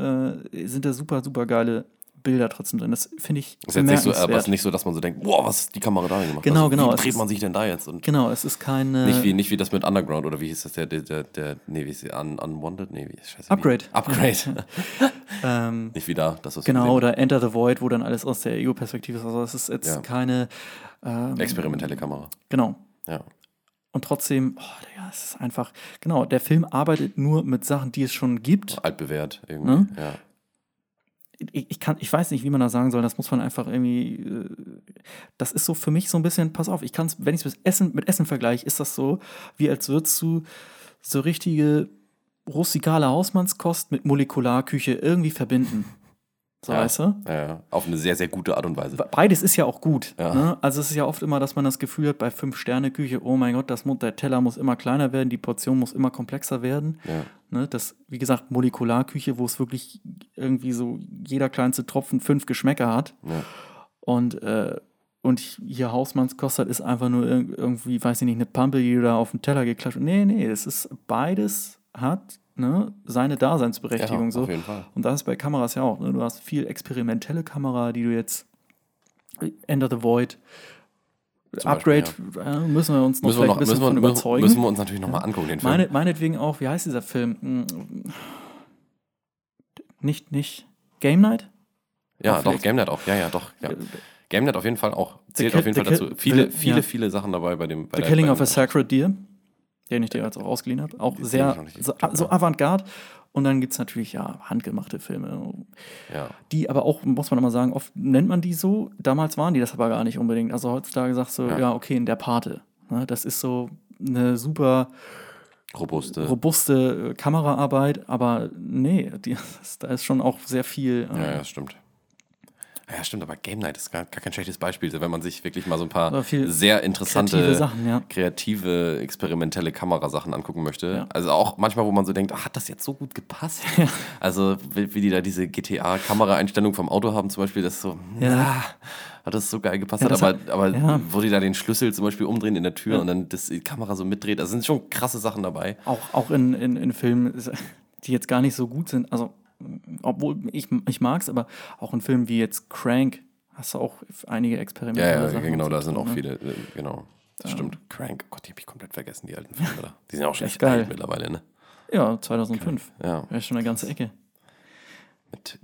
äh, sind da super, super geile Bilder trotzdem drin. Das finde ich Ist jetzt nicht so, aber es ist nicht so, dass man so denkt, boah, was hat die Kamera da gemacht? Genau, also, genau, Wie dreht ist- man sich denn da jetzt? Und Genau, es ist keine. nicht, wie, nicht wie das mit Underground oder wie hieß das, der, der, der, der nee, wie ist der, Un, Unwanted? Nee, wie, scheiße. wie- Upgrade. Upgrade. ähm, nicht wie da, das was genau, oder Enter the Void, wo dann alles aus der Ego-Perspektive ist. Also es ist jetzt Ja. keine. Ähm. Experimentelle Kamera. Genau. Ja. Und trotzdem, oh, Digga, es ist einfach, genau, der Film arbeitet nur mit Sachen, die es schon gibt. Altbewährt irgendwie. Ne? Ja. Ich, kann, ich weiß nicht, wie man das sagen soll. Das muss man einfach irgendwie. äh, Das ist so für mich so ein bisschen, pass auf, ich kann es, wenn ich es mit Essen, mit Essen vergleiche, ist das so, wie als würdest du so richtige rustikale Hausmannskost mit Molekularküche irgendwie verbinden. So, Ja. weißt du? Ja. Auf eine sehr, sehr gute Art und Weise. Beides ist ja auch gut. Ja. Ne? Also es ist ja oft immer, dass man das Gefühl hat, bei Fünf-Sterne-Küche, oh mein Gott, das, der Teller muss immer kleiner werden, die Portion muss immer komplexer werden. Ja. Ne? Das, wie gesagt, Molekularküche, wo es wirklich irgendwie so jeder kleinste Tropfen fünf Geschmäcker hat. Und, äh, und hier Hausmannskost ist einfach nur irg- irgendwie, weiß ich nicht, eine Pampe, die da auf den Teller geklatscht. Nee, nee, das ist beides hat ne, seine Daseinsberechtigung. Ja, so. auf jeden Fall. Und das ist bei Kameras ja auch. Ne? Du hast viel experimentelle Kamera, die du jetzt Enter the Void, Upgrade, äh, müssen wir uns noch Müssen wir, noch, ein bisschen müssen, wir, überzeugen. müssen wir uns natürlich nochmal angucken, den Film. Meine, meinetwegen auch, wie heißt dieser Film? Hm, Nicht, nicht Game Night? ja, Auf doch, Netflix. GameNet auch. Ja, ja, doch. Ja. Äh, GameNet auf jeden Fall auch. Zählt Kill- auf jeden Fall The dazu. Viele, The- viele, ja. viele Sachen dabei bei dem. Bei The der- Killing of a Sacred Deer, den ich dir jetzt auch ausgeliehen habe. Auch Den sehr so, so. Avantgarde. Und dann gibt es natürlich ja handgemachte Filme, Ja. die aber auch, muss man immer sagen, oft nennt man die so. Damals waren die das aber gar nicht unbedingt. Also heutzutage sagst du, ja, Ja. okay, in der Pate. Ne, das ist so eine super Robuste. robuste äh, Kameraarbeit, aber nee, die, da ist schon auch sehr viel. äh, ja, ja, stimmt. Ja, stimmt, aber Game Night ist gar, gar kein schlechtes Beispiel. Wenn man sich wirklich mal so ein paar sehr interessante, kreative Sachen, ja. kreative, experimentelle Kamerasachen angucken möchte. Ja. Also auch manchmal, wo man so denkt, ah, hat das jetzt so gut gepasst? Also wie, wie die da diese GTA-Kameraeinstellung vom Auto haben zum Beispiel, das ist so, Ja. ja. hat das so geil gepasst. Ja, hat, aber aber ja. wo die da den Schlüssel zum Beispiel umdrehen in der Tür Ja. und dann das, die Kamera so mitdreht, also sind schon krasse Sachen dabei. Auch, auch in, in, in Filmen, die jetzt gar nicht so gut sind. Also, obwohl ich, ich mag es, aber auch in Filmen wie jetzt Crank hast du auch einige Ja, experimentelle ja, Sachen. genau, da sind auch ne? viele, äh, genau. Das stimmt. Crank, Gott, die habe ich komplett vergessen, die alten Filme da. Die sind ja auch schon Echt geil. alt mittlerweile, ne? Ja, 2005. Ja, Ja, schon eine ganze Ecke. mit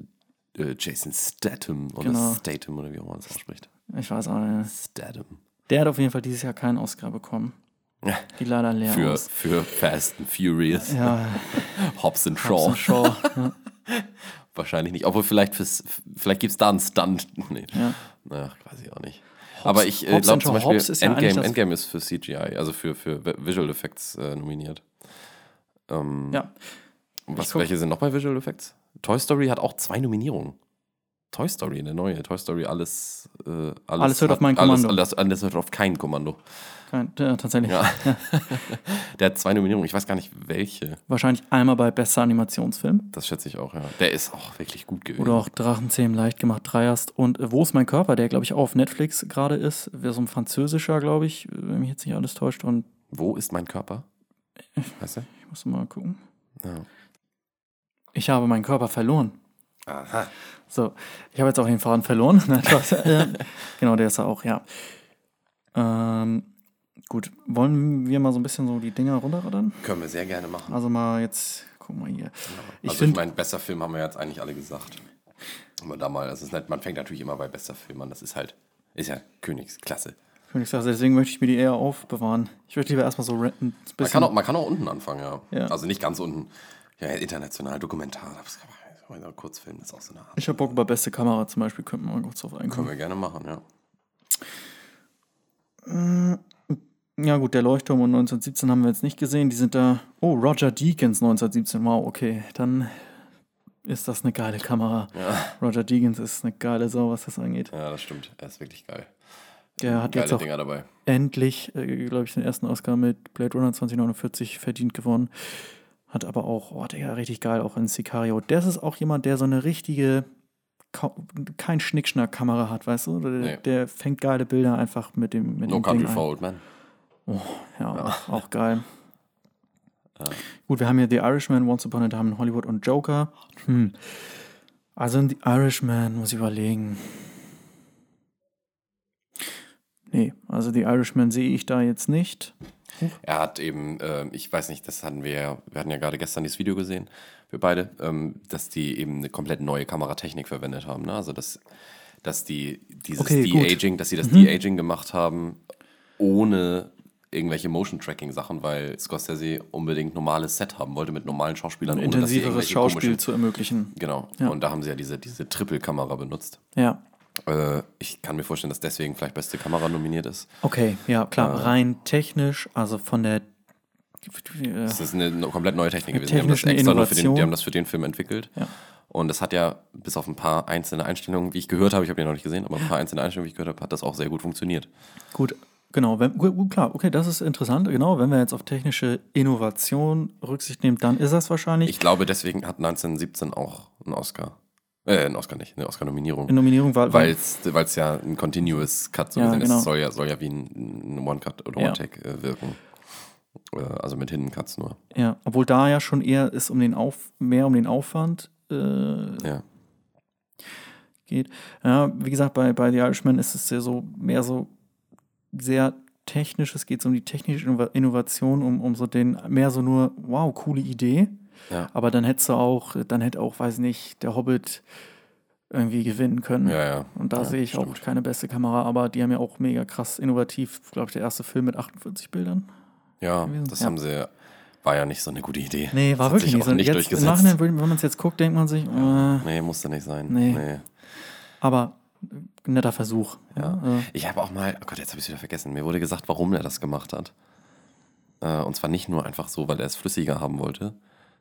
äh, Jason Statham oder Genau. Statham oder wie auch man das ausspricht. Ich weiß auch nicht. Statham. Der hat auf jeden Fall dieses Jahr keinen Oscar bekommen. Ja. Die leider leer Für, aus. für Fast and Furious. Ja, Hobbs and Shaw. Hobbs and Shaw. Ja. Wahrscheinlich nicht. Obwohl, vielleicht, fürs, vielleicht gibt es da einen Stunt. Nee. Ja. Ach, weiß ich auch nicht. Aber ich äh, Hobbs glaube zum. Beispiel, Hobbs ist ja Endgame, das- Endgame ist für CGI, also für, für Vi- Visual Effects äh, nominiert. Ähm, ja. was, welche sind noch bei Visual Effects? Toy Story hat auch zwei Nominierungen. Toy Story, eine neue. Toy Story, alles. Äh, alles, Alles hört hat- auf mein alles, Kommando. Alles, alles hört auf kein Kommando. Kein, ja, tatsächlich. Ja. Der hat zwei Nominierungen. Ich weiß gar nicht, welche. Wahrscheinlich einmal bei bester Animationsfilm. Das schätze ich auch, ja. Der ist auch wirklich gut gewesen. Oder auch Drachenzähmen leicht gemacht, Dreierst. Und äh, Wo ist mein Körper, der, glaube ich, auch auf Netflix gerade ist. Wäre so ein französischer, glaube ich, wenn mich jetzt nicht alles täuscht. Und Wo ist mein Körper? Weißt du? ich muss mal gucken. Ja. Ich habe meinen Körper verloren. Aha. So, ich habe jetzt auch den Faden verloren. Genau, der ist er auch, ja. Ähm, gut, wollen wir mal so ein bisschen so die Dinger runterraddern? Können wir sehr gerne machen. Also mal jetzt, guck mal hier. Ich also ich meine, bester Film haben wir jetzt eigentlich alle gesagt. Aber da mal, das ist nicht, man fängt natürlich immer bei bester Film an. Das ist halt, ist ja Königsklasse. Königsklasse, deswegen möchte ich mir die eher aufbewahren. Ich würde lieber erstmal so bisschen. Man kann, auch, man kann auch unten anfangen, ja. Ja. Also nicht ganz unten. Ja, international, dokumentar. Das kann man, man Kurzfilm, ist auch so eine Art. ich habe Bock über beste Kamera zum Beispiel, könnten wir mal kurz drauf Können einkommen. wir gerne machen, ja. Ja, gut, der Leuchtturm und 1917 haben wir jetzt nicht gesehen. Die sind da. Oh, Roger Deakins 1917. Wow, okay. Dann ist das eine geile Kamera. Roger Deakins ist eine geile Sau, was das angeht. Ja, das stimmt. Er ist wirklich geil. Der hat Geile jetzt auch Dinger dabei. endlich, äh, glaube ich, den ersten Oscar mit Blade Runner 2049 verdient gewonnen. Hat aber auch, oh, der richtig geil, auch in Sicario. Der ist auch jemand, der so eine richtige, kein Schnickschnack-Kamera hat, weißt du? Der, Nee. der fängt geile Bilder einfach mit dem, mit No dem Country Ding for. Old Men. Ja, Auch, auch geil. Gut, wir haben hier The Irishman, Once Upon a Time in Hollywood und Joker. Hm. Also in The Irishman muss ich überlegen. Nee, also The Irishman sehe ich da jetzt nicht. Er hat eben, äh, ich weiß nicht, das hatten wir ja, wir hatten ja gerade gestern dieses Video gesehen, wir beide, ähm, dass die eben eine komplett neue Kameratechnik verwendet haben. Ne? Also dass, dass die dieses Okay. Mhm. De-Aging, dass sie das De-Aging gemacht haben, ohne irgendwelche Motion-Tracking-Sachen, weil Scorsese unbedingt normales Set haben wollte mit normalen Schauspielern. Ein intensiveres Schauspiel zu ermöglichen. Genau. Ja. Und da haben sie ja diese, diese Triple-Kamera benutzt. Ja. Äh, ich kann mir vorstellen, dass deswegen vielleicht beste Kamera nominiert ist. Okay, ja, klar. Rein technisch, also von der. äh, Das ist eine komplett neue Technik gewesen. Die haben, das extra nur für den, die haben das für den Film entwickelt. Ja. Und es hat ja bis auf ein paar einzelne Einstellungen, wie ich gehört habe, ich habe den noch nicht gesehen, aber ein paar einzelne Einstellungen, wie ich gehört habe, hat das auch sehr gut funktioniert. Gut, genau. Wenn, gut, klar, okay, das ist interessant. Genau, wenn wir jetzt auf technische Innovation Rücksicht nehmen, dann ist das wahrscheinlich Ich glaube, deswegen hat 1917 auch einen Oscar. Äh, einen Oscar nicht, eine Oscar-Nominierung. in Nominierung, weil, Weil es ja ein Continuous Cut so Ja, gesehen genau. ist. Soll ja, soll ja wie ein, ein One-Cut oder Ja. One-Take äh, wirken. Äh, also mit Hidden Cuts nur. ja, obwohl da ja schon eher es um den Auf, mehr um den Aufwand äh, Ja. geht. Ja, wie gesagt, bei, bei The Irishman ist es ja so mehr so sehr technisch, es geht so um die technische Innova- Innovation, um, um so den, mehr so nur, wow, coole Idee. Ja. Aber dann hättest du auch, dann hätte auch, weiß nicht, der Hobbit irgendwie gewinnen können. Ja, ja. Und da ja, sehe ich auch stimmt. keine beste Kamera, aber die haben ja auch mega krass innovativ, glaube ich, der erste Film mit 48 Bildern. Ja, gewesen. das Ja. haben sie. War ja nicht so eine gute Idee. Nee, war wirklich nicht auch so. nicht jetzt, Im durchgesetzt. Nachhinein, wenn man es jetzt guckt, denkt man sich, äh, Nee, musste nicht sein. Nee. nee. aber äh, netter Versuch. Ja. Äh, Ich habe auch mal, oh Gott, jetzt habe ich es wieder vergessen. Mir wurde gesagt, warum er das gemacht hat. Äh, und zwar nicht nur einfach so, weil er es flüssiger haben wollte,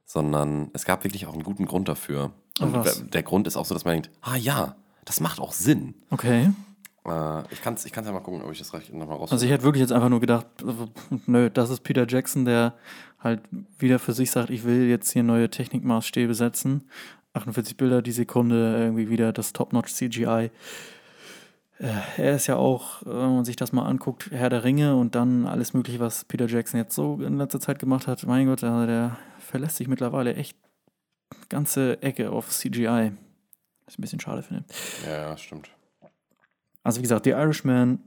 sondern es gab wirklich auch einen guten Grund dafür. Und was? der Grund ist auch so, dass man denkt, ah ja, das macht auch Sinn. okay. Äh, ich kann es ich kann's ja mal gucken, ob ich das nochmal raus. Also ich hätte wirklich jetzt einfach nur gedacht, äh, nö, das ist Peter Jackson, der halt wieder für sich sagt, ich will jetzt hier neue Technikmaßstäbe setzen. 48 Bilder die Sekunde, irgendwie wieder das Top-Notch CGI. Äh, Er ist ja auch, äh, wenn man sich das mal anguckt, Herr der Ringe und dann alles Mögliche, was Peter Jackson jetzt so in letzter Zeit gemacht hat. Mein Gott, also der verlässt sich mittlerweile echt ganze Ecke auf CGI. Was ich ein bisschen schade finde. ja, ja, stimmt. Also wie gesagt, The Irishman,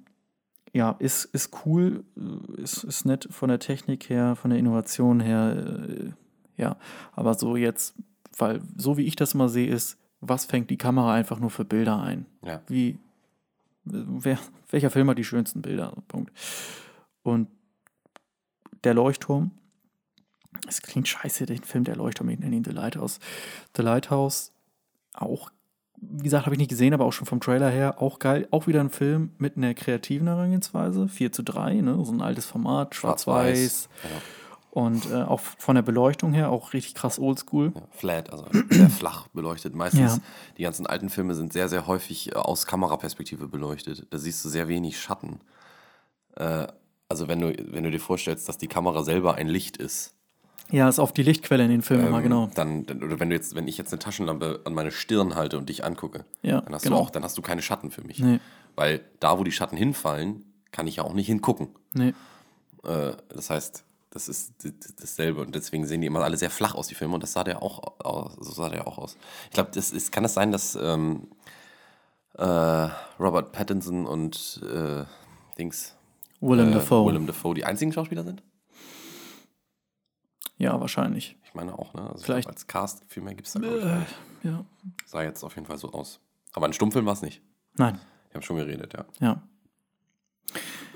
ja, ist, ist cool, äh, ist, ist nett von der Technik her, von der Innovation her, äh, ja. Aber so jetzt, weil so wie ich das mal sehe, ist, was fängt die Kamera einfach nur für Bilder ein? Ja. Wie, äh, wer, welcher Film hat die schönsten Bilder? Punkt. Und der Leuchtturm, es klingt scheiße, den Film Der Leuchtturm, ich nenne ihn The Lighthouse. The Lighthouse, auch, wie gesagt, habe ich nicht gesehen, aber auch schon vom Trailer her, auch geil. Auch wieder ein Film mit einer kreativen Herangehensweise, 4 zu 3, ne? so ein altes Format, schwarz-weiß. Ja. Und äh, auch von der Beleuchtung her auch richtig krass oldschool. Ja, flat, also sehr flach beleuchtet. Meistens, Ja. die ganzen alten Filme sind sehr, sehr häufig äh, aus Kameraperspektive beleuchtet. Da siehst du sehr wenig Schatten. Äh, also wenn du, wenn du dir vorstellst, dass die Kamera selber ein Licht ist, Ja, ist auf die Lichtquelle in den Filmen immer, ähm, genau. dann, dann, oder wenn du jetzt, wenn ich jetzt eine Taschenlampe an meine Stirn halte und dich angucke, Ja, dann hast genau. du auch, dann hast du keine Schatten für mich. Nee. Weil da, wo die Schatten hinfallen, kann ich ja auch nicht hingucken. Nee. Äh, das heißt, das ist dasselbe und deswegen sehen die immer alle sehr flach aus, die Filme, und das sah der auch aus. So sah der auch aus. Ich glaube, das ist, kann es sein, dass ähm, äh, Robert Pattinson und äh, Dings Willem äh, Dafoe. Willem Dafoe die einzigen Schauspieler sind? Ja, wahrscheinlich. Ich meine auch, ne? Also ich Vielleicht- als Cast viel mehr gibt es da, glaube ich, gar nicht. Ja. Sah jetzt auf jeden Fall so aus. Aber ein Stummfilm war es nicht. Nein. Wir haben schon geredet, ja. Ja.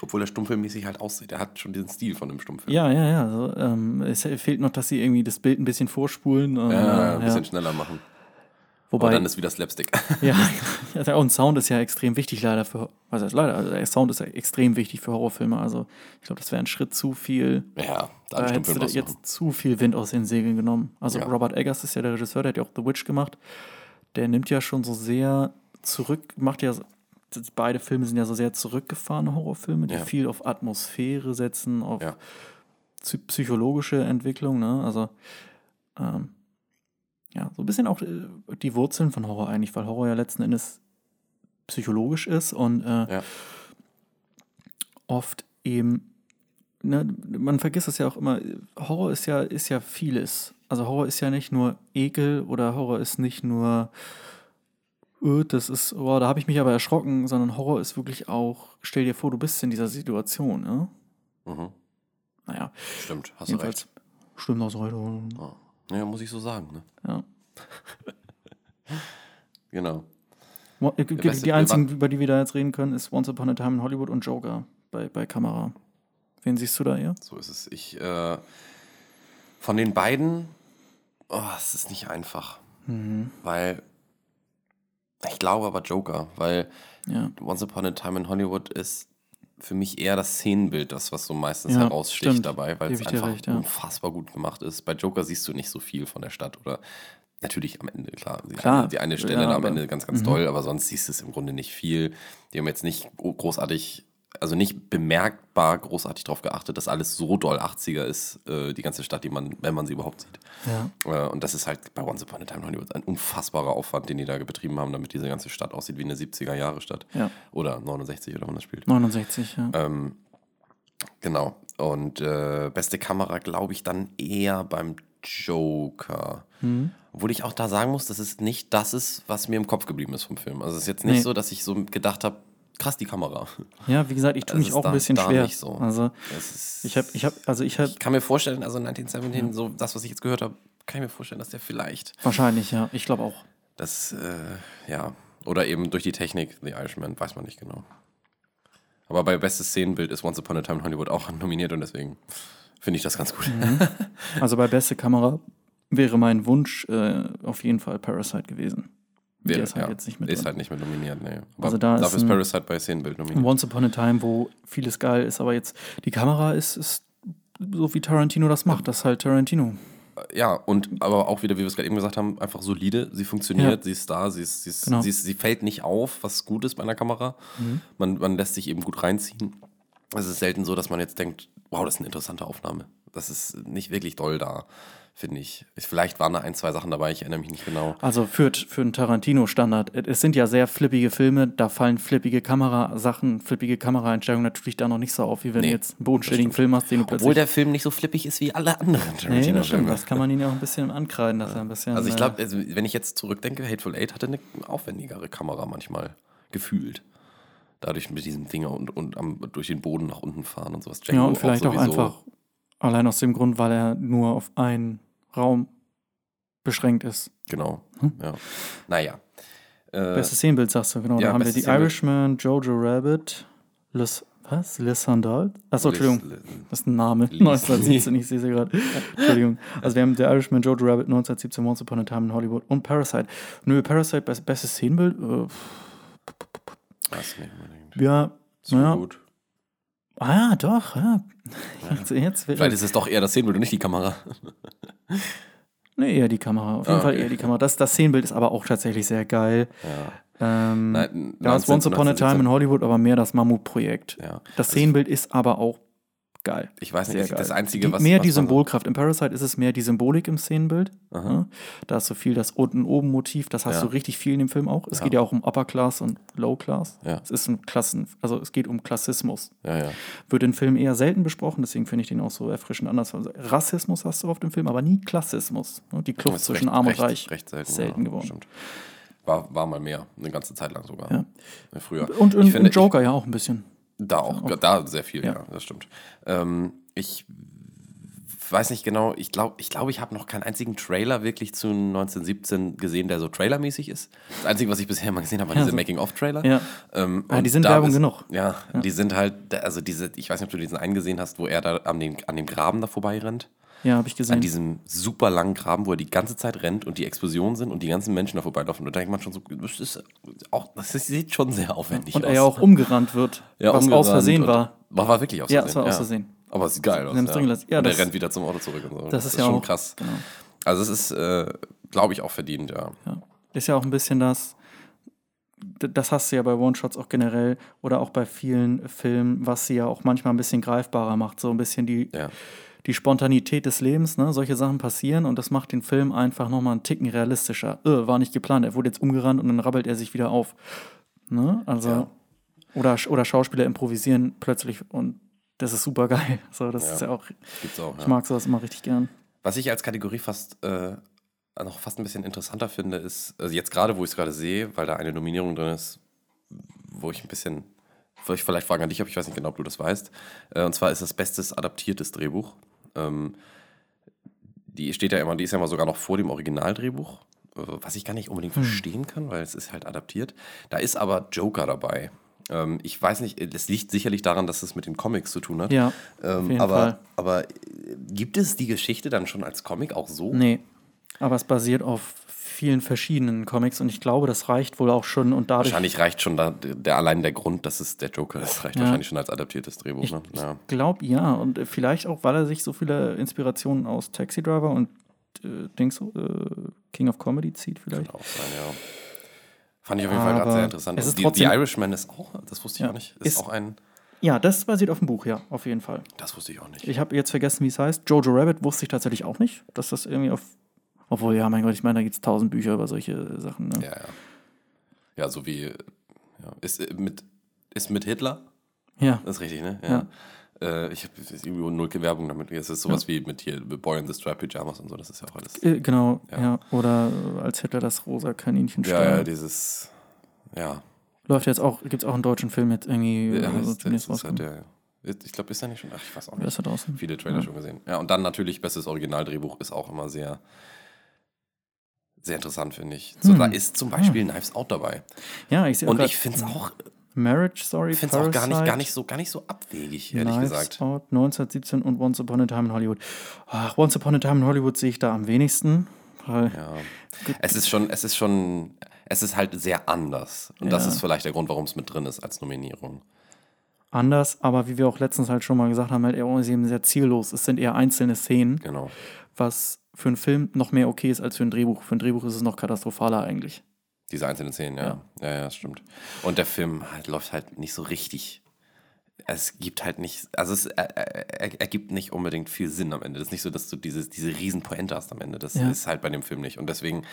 Obwohl er stummfilmmäßig halt aussieht. Er hat schon diesen Stil von einem Stummfilm. Ja, ja, ja. So, ähm, es fehlt noch, dass sie irgendwie das Bild ein bisschen vorspulen. Und, Ja, äh, ein bisschen schneller machen. Wobei, Aber dann ist wieder Slapstick. ja, ja, und Sound ist ja extrem wichtig leider für, was heißt leider, also Sound ist ja extrem wichtig für Horrorfilme. Also ich glaube, das wäre ein Schritt zu viel. ja, da Da hättest du jetzt zu viel Wind aus den Segeln genommen. Also Ja. Robert Eggers ist ja der Regisseur, der hat ja auch The Witch gemacht. Der nimmt ja schon so sehr zurück, macht ja, beide Filme sind ja so sehr zurückgefahrene Horrorfilme, die Ja. viel auf Atmosphäre setzen, auf Ja. psy- psychologische Entwicklung, ne? Also ähm, ja, so ein bisschen auch äh, die Wurzeln von Horror eigentlich, weil Horror ja letzten Endes psychologisch ist und äh, Ja. oft eben, ne, man vergisst es ja auch immer, Horror ist ja, ist ja vieles. Also Horror ist ja nicht nur Ekel oder Horror ist nicht nur, öh, das ist, oh, da habe ich mich aber erschrocken, sondern Horror ist wirklich auch, stell dir vor, du bist in dieser Situation, ne? Mhm. Naja, Stimmt, hast du recht. stimmt das heute. Ja. ja, muss ich so sagen. Ne? Ja. Genau. Äh, weißt du, Die wir einzigen, über die wir da jetzt reden können, ist Once Upon a Time in Hollywood und Joker bei, bei Kamera. Wen siehst du da eher? So ist es. Ich, äh, von den beiden, oh, es ist nicht einfach. Mhm. Weil, ich glaube aber Joker, weil Ja. Once Upon a Time in Hollywood ist für mich eher das Szenenbild, das, was so meistens Ja, heraussticht stimmt. dabei, weil Geb es einfach recht, ja. unfassbar gut gemacht ist. Bei Joker siehst du nicht so viel von der Stadt oder natürlich am Ende, klar. Die, Klar, Eine, die eine Stelle ja, am aber- Ende ganz, ganz Mhm. toll, aber sonst siehst du es im Grunde nicht viel. Die haben jetzt nicht gro- großartig, also nicht bemerkbar großartig darauf geachtet, dass alles so doll 80er ist, äh, die ganze Stadt, die man, wenn man sie überhaupt sieht. Ja. Äh, Und das ist halt bei Once Upon a Time Hollywood ein unfassbarer Aufwand, den die da betrieben haben, damit diese ganze Stadt aussieht wie eine 70er-Jahre-Stadt. Ja. Oder 69 oder wann das spielt. 69, ja. Ähm, genau. Und äh, beste Kamera, glaube ich, dann eher beim Joker. Mhm. Obwohl ich auch da sagen muss, dass es nicht das ist, was mir im Kopf geblieben ist vom Film. Also es ist jetzt nicht Nee. so, dass ich so gedacht habe, krass die Kamera. Ja, wie gesagt, ich tue mich ist auch da- ein bisschen schwer. so. Also ist, ich habe, ich habe, also ich habe ich kann mir vorstellen, also 1917, so das, was ich jetzt gehört habe, kann ich mir vorstellen, dass der vielleicht wahrscheinlich, ja. Ich glaube auch. Das, äh, ja. Oder eben durch die Technik, The Irishman, weiß man nicht genau. Aber bei bestes Szenenbild ist Once Upon a Time in Hollywood auch nominiert und deswegen finde ich das ganz gut. Also bei beste Kamera wäre mein Wunsch äh, auf jeden Fall Parasite gewesen. Der ist halt ja, jetzt nicht mit Ist drin. halt nicht mit nominiert, nee. Aber Also da ist dafür ist ein- Parasite bei Szenenbild nominiert. Once Upon a Time, wo vieles geil ist, aber jetzt die Kamera ist, ist so wie Tarantino das macht. Das ist halt Tarantino. Ja, und aber auch wieder, wie wir es gerade eben gesagt haben, einfach solide. Sie funktioniert, Ja. sie ist da, sie, ist, sie, ist, Genau. sie, ist, sie fällt nicht auf, was gut ist bei einer Kamera. Mhm. Man, man lässt sich eben gut reinziehen. Es ist selten so, dass man jetzt denkt, wow, das ist eine interessante Aufnahme. Das ist nicht wirklich doll da, finde ich. Ich- Vielleicht waren da ein, zwei Sachen dabei, ich erinnere mich nicht genau. Also für, für einen Tarantino-Standard. Es sind ja sehr flippige Filme, da fallen flippige Kamerasachen, flippige Kameraeinstellungen natürlich da noch nicht so auf, wie wenn Nee, du jetzt einen bodenständigen. Film hast, den du plötzlich. Obwohl der Film nicht so flippig ist wie alle anderen nee, das stimmt. Tarantino-Filme. Das kann man ihn ja auch ein bisschen ankreiden, dass er ein bisschen. Also ich äh, glaube, also wenn ich jetzt zurückdenke, Hateful Eight hatte eine aufwendigere Kamera manchmal gefühlt. Dadurch mit diesem Ding und, und am, durch den Boden nach unten fahren und sowas. Ja, Django und vielleicht auch, sowieso. einfach allein aus dem Grund, weil er nur auf einen Raum beschränkt ist. Genau, Hm? ja. Naja. Äh, Bestes Szenenbild, sagst du, genau. ja, da haben wir die. Irishman, Jojo Rabbit, Les, was? Les Sandal? Achso, Entschuldigung. Liz- Das ist ein Name. Lies. 1917, ich sehe sie gerade. Entschuldigung. Also wir haben The Irishman, Jojo Rabbit, 1917, Once Upon a Time in Hollywood und Parasite. Nö, Parasite, best, bestes Szenenbild? Äh, Was nicht unbedingt. ja, So naja. gut. Ah ja, doch, ja. Jetzt, jetzt Vielleicht ist es doch eher das Szenenbild und nicht die Kamera. Nee, eher die Kamera. Auf jeden Ah, Fall okay. eher die Kamera. Das, das Szenenbild ist aber auch tatsächlich sehr geil. Ja. Ähm, Nein, da ist Once Upon a Time in Hollywood aber mehr das Mammutprojekt. Ja. Das Szenenbild ist aber auch geil. Ich weiß nicht, das Einzige, die, was. mehr was die Symbolkraft. Im Parasite ist es mehr die Symbolik im Szenenbild. Ja. Da ist so viel das unten-oben-Motiv. Das hast Ja. du richtig viel in dem Film auch. Es Ja. geht ja auch um Upper Class und Low Class. Es ist ein Klassen, also es geht um Klassismus. Wird in Filmen eher selten besprochen, deswegen finde ich den auch so erfrischend anders. Also Rassismus hast du oft im Film, aber nie Klassismus. Ne? Die Kluft zwischen recht- Arm und recht, Reich. Recht selten, selten geworden. Stimmt. War, war mal mehr, eine ganze Zeit lang sogar. Ja, Früher. Und, Ich finde, und Joker ja auch ein bisschen. Da auch, da sehr viel, ja, Ja. das stimmt. Ähm, ich weiß nicht genau, ich glaube, ich, glaub, ich habe noch keinen einzigen Trailer wirklich zu 1917 gesehen, der so trailermäßig ist. Das Einzige, was ich bisher mal gesehen habe, waren Ja, diese so. Making-of-Trailer. Ja. Ähm, Ah, und die sind Werbung ist- genug. Ja, die sind halt, also diese, ich weiß nicht, ob du diesen einen gesehen hast, wo er da an dem, an dem Graben da vorbeirennt. Ja, habe ich gesehen. An diesem super langen Graben, wo er die ganze Zeit rennt und die Explosionen sind und die ganzen Menschen da vorbeilaufen. Und da denkt man schon so, das ist auch, das sieht schon sehr aufwendig und aus. er ja auch umgerannt wird, Ja, was aus Versehen und- war. War, war wirklich aus Ja, Versehen. es war aus Versehen. Aber es sieht geil aus. Drin gelassen. Ja, und er das- rennt wieder zum Auto zurück und so. Das ist ja schon auch- krass. Genau. Also es ist, äh, glaube ich, auch verdient, ja. Ja. Ist ja auch ein bisschen das, das hast du ja bei One-Shots auch generell oder auch bei vielen Filmen, was sie ja auch manchmal ein bisschen greifbarer macht. So ein bisschen die, Ja, die Spontanität des Lebens, ne? Solche Sachen passieren und das macht den Film einfach nochmal einen Ticken realistischer. Äh, war nicht geplant, er wurde jetzt umgerannt und dann rabbelt er sich wieder auf. Ne? Also, Ja. oder, oder Schauspieler improvisieren plötzlich und das ist super geil. So, das Ja. ist ja auch, gibt's auch. ich mag sowas immer richtig gern. Was ich als Kategorie fast äh, noch fast ein bisschen interessanter finde, ist, also jetzt gerade, wo ich es gerade sehe, weil da eine Nominierung drin ist, wo ich ein bisschen, wo ich vielleicht fragen an dich, aber ich weiß nicht genau, ob du das weißt. Äh, und zwar ist das bestes adaptiertes Drehbuch. Ähm, die steht ja immer, die ist ja immer sogar noch vor dem Originaldrehbuch, äh, was ich gar nicht unbedingt verstehen kann, weil es ist halt adaptiert. Da ist aber Joker dabei. Ähm, ich weiß nicht, es liegt sicherlich daran, dass es mit den Comics zu tun hat. Ja, ähm, aber, Fall. aber äh, gibt es die Geschichte dann schon als Comic auch so? Nee, aber es basiert auf vielen verschiedenen Comics und ich glaube, das reicht wohl auch schon und dadurch. Wahrscheinlich reicht schon da, der, allein der Grund, dass es der Joker ist, reicht Ja. wahrscheinlich schon als adaptiertes Drehbuch. Ich, ne? ich ja. glaube ja und äh, vielleicht auch, weil er sich so viele Inspirationen aus Taxi Driver und äh, Dings, äh, King of Comedy zieht vielleicht. Kann auch sein, ja. Fand ich auf jeden Fall gerade Aber sehr interessant. es Und ist die, trotzdem- Irishman ist auch, das wusste ich Ja. auch nicht, ist, Ist- auch ein, Ja, das basiert auf dem Buch, ja, auf jeden Fall. das wusste ich auch nicht. Ich habe jetzt vergessen, wie es heißt. Jojo Rabbit wusste ich tatsächlich auch nicht, dass das irgendwie auf. Obwohl, ja, mein Gott, ich meine, da gibt es tausend Bücher über solche Sachen. Ne? Ja, ja. Ja, so wie, ja. Ist, äh, mit, ist mit Hitler? Ja. Das ist richtig, ne? Ja. Äh, ich habe irgendwie null Werbung damit. Es ist sowas wie mit hier Boy in the Strap Pyjamas und so, das ist ja auch alles. Äh, genau, Ja. ja. Oder als Hitler das rosa Kaninchen Ja, ja, dieses, ja. Läuft jetzt auch, gibt es auch einen deutschen Film jetzt irgendwie. ja demnächst das ist halt der, ich glaube, ist er nicht schon? Ach, ich weiß auch nicht. ist da draußen? Viele Trailer schon gesehen. Ja, und dann natürlich bestes Originaldrehbuch ist auch immer sehr, sehr interessant, finde ich. So, Hm. Da ist zum Beispiel Knives Out dabei. Ja, ich sehe Und ich finde es auch, Marriage Story, ich find's auch gar, nicht, gar, nicht so, gar nicht so abwegig, ehrlich Knives gesagt. Out, 1917 und Once Upon a Time in Hollywood. Ach, Once Upon a Time in Hollywood sehe ich da am wenigsten. Ja. Es ist schon, es ist schon, es ist halt sehr anders. Und das Ja. ist vielleicht der Grund, warum es mit drin ist als Nominierung. anders, aber wie wir auch letztens halt schon mal gesagt haben, halt eher eben sehr ziellos. Es sind eher einzelne Szenen, Genau. was für einen Film noch mehr okay ist als für ein Drehbuch. Für ein Drehbuch ist es noch katastrophaler eigentlich. Diese einzelnen Szenen, ja. Ja, ja, das stimmt. Und der Film halt, läuft halt nicht so richtig. Es gibt halt nicht, also es er, er, er ergibt nicht unbedingt viel Sinn am Ende. Das ist nicht so, dass du diese, diese riesen Pointe hast am Ende. Das Ja. ist halt bei dem Film nicht. Und deswegen,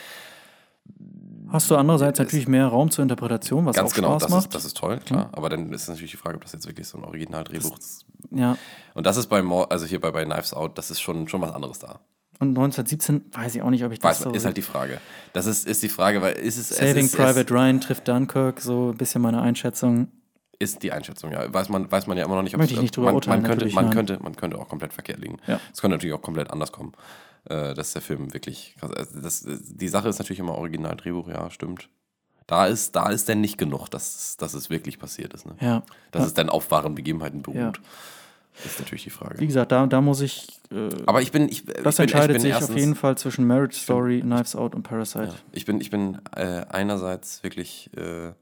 Hast du andererseits Es- natürlich mehr Raum zur Interpretation, was ganz auch genau, Spaß das macht. ist, das ist toll, klar. Aber dann ist natürlich die Frage, ob das jetzt wirklich so ein Originaldrehbuch ist. ja. Und das ist bei, also hier bei, bei Knives Out, das ist schon, schon was anderes da. Und 1917 weiß ich auch nicht, ob ich das Weiß, so. ist halt die Frage. Das ist, ist die Frage, weil ist es. Saving es ist, Private Ryan trifft Dunkirk, so ein bisschen meine Einschätzung. Es ist die Einschätzung, ja. Weiß man, weiß man ja immer noch nicht, ob Möchte ich nicht drüber man, urteilen, man könnte, man, nein. könnte, man könnte auch komplett verkehrt liegen. Ja. Es könnte natürlich auch komplett anders kommen. Äh, dass der Film wirklich. krass- also Das, die Sache ist natürlich immer Originaldrehbuch, ja, stimmt. Da ist, da ist denn nicht genug, dass, dass es wirklich passiert ist. Ne? Ja. Dass Ja. es dann auf wahren Begebenheiten beruht. Ja. Ist natürlich die Frage. Wie gesagt, da, da muss ich. Äh, Aber ich bin. Ich, das ich bin, ich entscheidet bin sich erstens, auf jeden Fall zwischen Marriage Story, Knives Out und Parasite. Ja. Ich bin, ich bin äh, einerseits wirklich äh,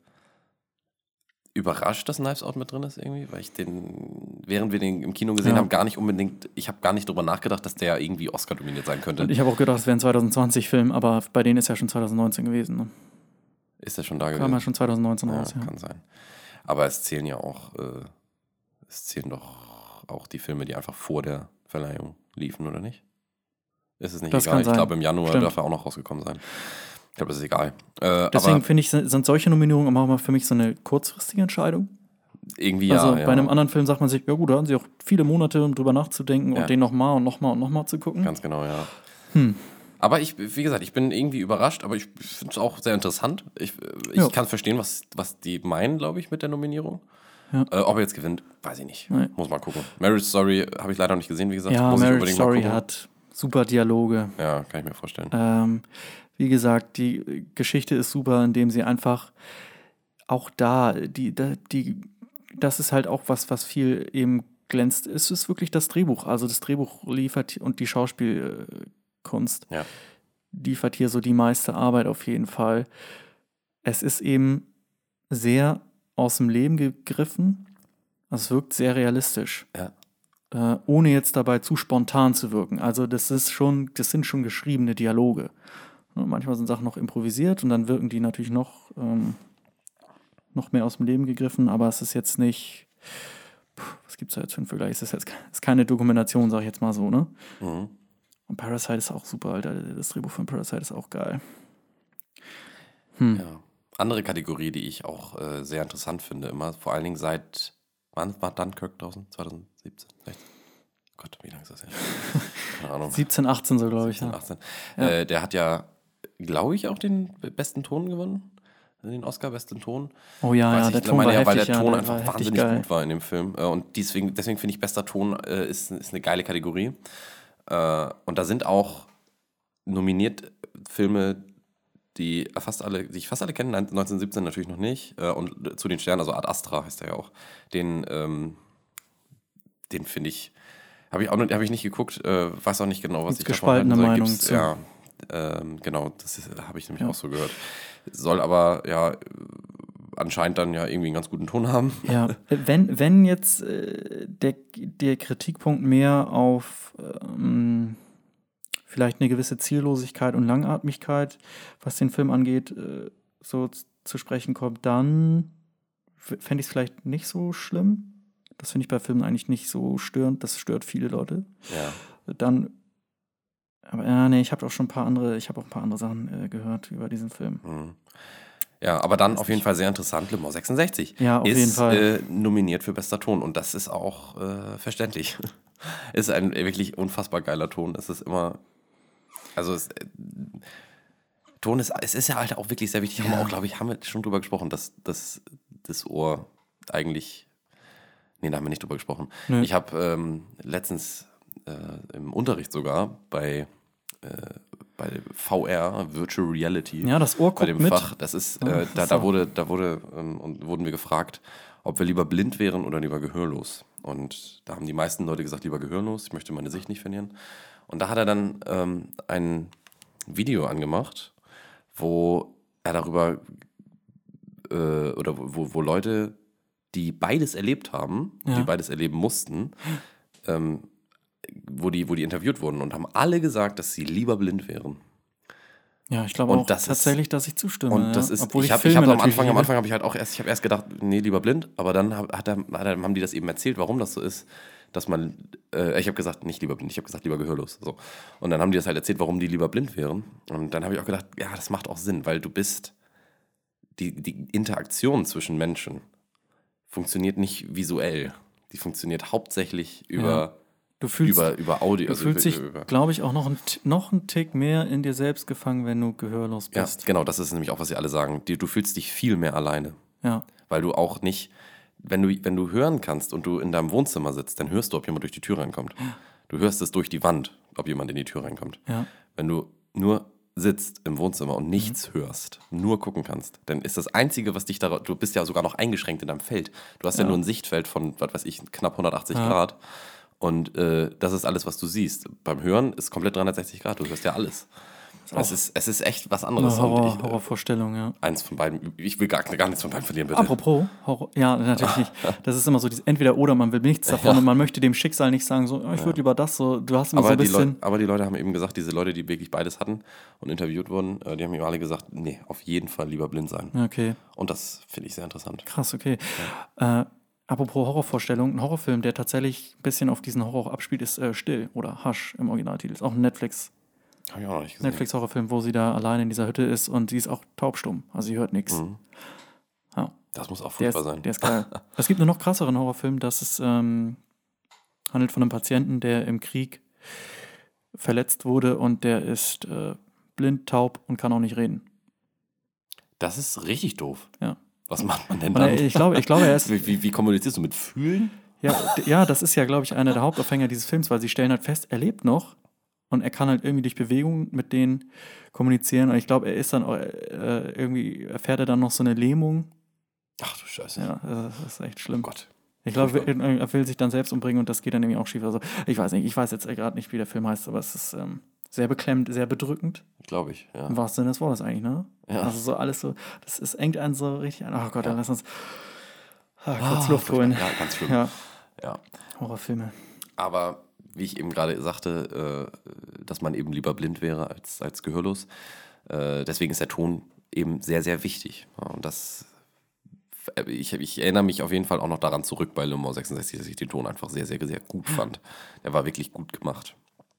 überrascht, dass Knives Out mit drin ist irgendwie, weil ich den, während wir den im Kino gesehen Ja. haben, gar nicht unbedingt, ich habe gar nicht drüber nachgedacht, dass der irgendwie Oscar dominiert sein könnte. Und ich habe auch gedacht, es wäre ein 2020-Film, aber bei denen ist ja schon 2019 gewesen. Ne? ist der schon da Kam ja gewesen? schon 2019 Ja, raus, ja. kann sein. Aber es zählen ja auch, äh, es zählen doch auch die Filme, die einfach vor der Verleihung liefen, oder nicht? Ist es nicht Das egal? Ich glaube, im Januar Stimmt. darf er auch noch rausgekommen sein. Ich glaube, das ist egal. Äh, Deswegen finde ich, sind solche Nominierungen immer mal für mich so eine kurzfristige Entscheidung. irgendwie ja. also ja. bei einem anderen Film sagt man sich, ja gut, da haben sie auch viele Monate, um drüber nachzudenken Ja. und den nochmal und nochmal und nochmal zu gucken. Ganz genau, ja. Hm. Aber ich, wie gesagt, ich bin irgendwie überrascht, aber ich finde es auch sehr interessant. Ich, ich Ja. kann verstehen, was, was die meinen, glaube ich, mit der Nominierung. Ja. Äh, ob er jetzt gewinnt, weiß ich nicht. Nee. Muss mal gucken. Marriage Story habe ich leider noch nicht gesehen, wie gesagt. Ja, Muss Marriage Story hat super Dialoge. Ja, kann ich mir vorstellen. Ähm, wie gesagt, die Geschichte ist super, indem sie einfach auch da, die, die, das ist halt auch was, was viel eben glänzt. Es ist wirklich das Drehbuch. Also das Drehbuch liefert und die Schauspielkunst Ja. liefert hier so die meiste Arbeit auf jeden Fall. Es ist eben sehr aus dem Leben gegriffen. Es wirkt sehr realistisch Ja. äh, ohne jetzt dabei zu spontan zu wirken. Also das ist schon, das sind schon geschriebene Dialoge. Ne, Manchmal sind Sachen noch improvisiert und dann wirken die natürlich noch, ähm, noch mehr aus dem Leben gegriffen, aber es ist jetzt nicht, puh, was gibt es da jetzt für einen Vergleich? Es ist jetzt ist keine Dokumentation, sag ich jetzt mal so, ne? Mhm. Und Parasite ist auch super, Alter. Das Drehbuch von Parasite ist auch geil. Hm. Ja. Andere Kategorie, die ich auch äh, sehr interessant finde, immer, vor allen Dingen seit, wann war Dunkirk draußen? 2017? 16? Gott, wie lange ist das her? Keine Ahnung. 17, 18 so, glaube ich. 17, Ja. 18. Ja. Äh, der hat ja, glaube ich, auch den besten Ton gewonnen. Den Oscar besten Ton. Oh ja, Weiß ja, ich, der Ton meine war ja, weil heftig, der ja, Ton der einfach wahnsinnig geil. gut war in dem Film. Äh, und deswegen, deswegen finde ich, bester Ton äh, ist, ist eine geile Kategorie. Äh, und da sind auch nominiert Filme, die fast alle, die ich fast alle kenne, 1917 natürlich noch nicht. Äh, und zu den Sternen, also Ad Astra heißt er ja auch. Den, ähm, den finde ich, habe ich auch noch, habe ich nicht geguckt, äh, weiß auch nicht genau, was Mit ich gespaltener davon halte. Meinung Gibt's- zu. Ja, ähm, genau, das ist- habe ich nämlich Ja. auch so gehört. Soll aber ja anscheinend dann ja irgendwie einen ganz guten Ton haben. Ja, wenn, wenn jetzt äh, der, der Kritikpunkt mehr auf ähm, vielleicht eine gewisse Ziellosigkeit und Langatmigkeit, was den Film angeht, äh, so zu sprechen kommt, dann fände ich es vielleicht nicht so schlimm. Das finde ich bei Filmen eigentlich nicht so störend. Das stört viele Leute. Ja. Dann, aber ja, nee, ich habe auch schon ein paar andere, ich habe auch ein paar andere Sachen äh, gehört über diesen Film. Mhm. Ja, aber dann auf jeden Fall sehr interessant. Le Mans 66 Ja, auf ist jeden Fall. Äh, nominiert für bester Ton und das ist auch äh, verständlich. ist ein wirklich unfassbar geiler Ton. Es ist immer, also es, äh, Ton ist, es ist ja halt auch wirklich sehr wichtig. Haben wir Ja. auch, glaube ich, haben wir schon drüber gesprochen, dass, dass das Ohr eigentlich, nee, da haben wir nicht drüber gesprochen. Nö. Ich habe ähm, letztens äh, im Unterricht sogar bei äh, bei VR, Virtual Reality, Ja, das Ohr bei guckt dem mit. Fach. Das ist, äh, da, da wurde, da wurde, ähm, und wurden wir gefragt, ob wir lieber blind wären oder lieber gehörlos. Und da haben die meisten Leute gesagt, lieber gehörlos, ich möchte meine Sicht nicht verlieren. Und da hat er dann ähm, ein Video angemacht, wo er darüber, äh, oder wo, wo Leute, die beides erlebt haben, Ja. die beides erleben mussten, ähm, wo, die, wo die interviewt wurden und haben alle gesagt, dass sie lieber blind wären. Ja, ich glaube auch das ist- tatsächlich, dass ich zustimme. Und das ja. ist, Obwohl ich habe hab am Anfang, am. Anfang habe ich halt auch erst, ich habe erst gedacht, nee, lieber blind, aber dann hat er, hat er, haben die das eben erzählt, warum das so ist, dass man, äh, ich habe gesagt, nicht lieber blind, ich habe gesagt, lieber gehörlos. So. Und dann haben die das halt erzählt, warum die lieber blind wären. Und dann habe ich auch gedacht, ja, das macht auch Sinn, weil du bist, die, die Interaktion zwischen Menschen funktioniert nicht visuell. Die funktioniert hauptsächlich über, Du fühlst, über, über Audio. du also fühlst dich, glaube ich, auch noch, ein, T- noch einen Tick mehr in dir selbst gefangen, wenn du gehörlos ja, bist. genau, das ist nämlich auch, was sie alle sagen. Du fühlst dich viel mehr alleine. Ja. weil du auch nicht, wenn du, wenn du hören kannst und du in deinem Wohnzimmer sitzt, dann hörst du, ob jemand durch die Tür reinkommt. Du hörst es durch die Wand, ob jemand in die Tür reinkommt. Ja. Wenn du nur sitzt im Wohnzimmer und Mhm. nichts hörst, nur gucken kannst, dann ist das Einzige, was dich da, du bist ja sogar noch eingeschränkt in deinem Feld. Du hast ja, Ja. nur ein Sichtfeld von, was weiß ich, knapp 180 Ja. Grad. Und äh, das ist alles, was du siehst. Beim Hören ist komplett 360 Grad, du hörst ja alles. Es ist, es ist echt was anderes. Horror, ich, Horrorvorstellung, ja. eins von beiden, ich will gar, gar nichts von beiden verlieren, bitte. Apropos Horror, ja, natürlich nicht. Das ist immer so dieses entweder oder, man will nichts davon Ja. und man möchte dem Schicksal nicht sagen, so, oh, ich würde lieber das, so, du hast immer so Aber ein die, bisschen. Leute, aber die Leute haben eben gesagt, diese Leute, die wirklich beides hatten und interviewt wurden, äh, die haben ihm alle gesagt, nee, auf jeden Fall lieber blind sein. Okay, Und das finde ich sehr interessant. krass, okay. Äh, apropos Horrorvorstellung, ein Horrorfilm, der tatsächlich ein bisschen auf diesen Horror abspielt, ist äh, Still oder Hush im Originaltitel. Ist auch ein Netflix, Habe ich auch noch nicht gesehen. Netflix-Horrorfilm, wo sie da alleine in dieser Hütte ist und sie ist auch taubstumm. Also sie hört nichts. Mhm. Ja. Das muss auch furchtbar sein. der ist geil. es gibt einen noch krasseren Horrorfilm, das ist, ähm, handelt von einem Patienten, der im Krieg verletzt wurde und der ist äh, blind, taub und kann auch nicht reden. Das ist richtig doof. Ja. Was macht man denn Und dann? ich glaube, ich glaube, er ist. Wie, wie, wie kommunizierst du mit Fühlen? Ja, ja, das ist ja, glaube ich, einer der Hauptaufhänger dieses Films, weil sie stellen halt fest, er lebt noch und er kann halt irgendwie durch Bewegung mit denen kommunizieren. Und ich glaube, er ist dann auch, äh, irgendwie, erfährt er dann noch so eine Lähmung. Ach du Scheiße. Ja, das ist echt schlimm. Oh Gott. Ich glaube, er will sich dann selbst umbringen und das geht dann irgendwie auch schief. Also, ich weiß nicht, ich weiß jetzt gerade nicht, wie der Film heißt, aber es ist ähm, sehr beklemmend, sehr bedrückend. Glaube ich, ja. Im wahrsten Sinne des Wortes eigentlich, ne? Ja. Also so alles so, das ist engt einen so richtig an. Oh Gott, dann lass uns ah, kurz Ah, Luft holen. Ja, ganz schlimm. Ja, Ja. Horrorfilme. Aber wie ich eben gerade sagte, äh, dass man eben lieber blind wäre als, als gehörlos. Äh, deswegen ist der Ton eben sehr, sehr wichtig. Ja, und das, äh, ich, ich erinnere mich auf jeden Fall auch noch daran zurück bei Mans 66, dass ich den Ton einfach sehr, sehr, sehr gut fand. Der war wirklich gut gemacht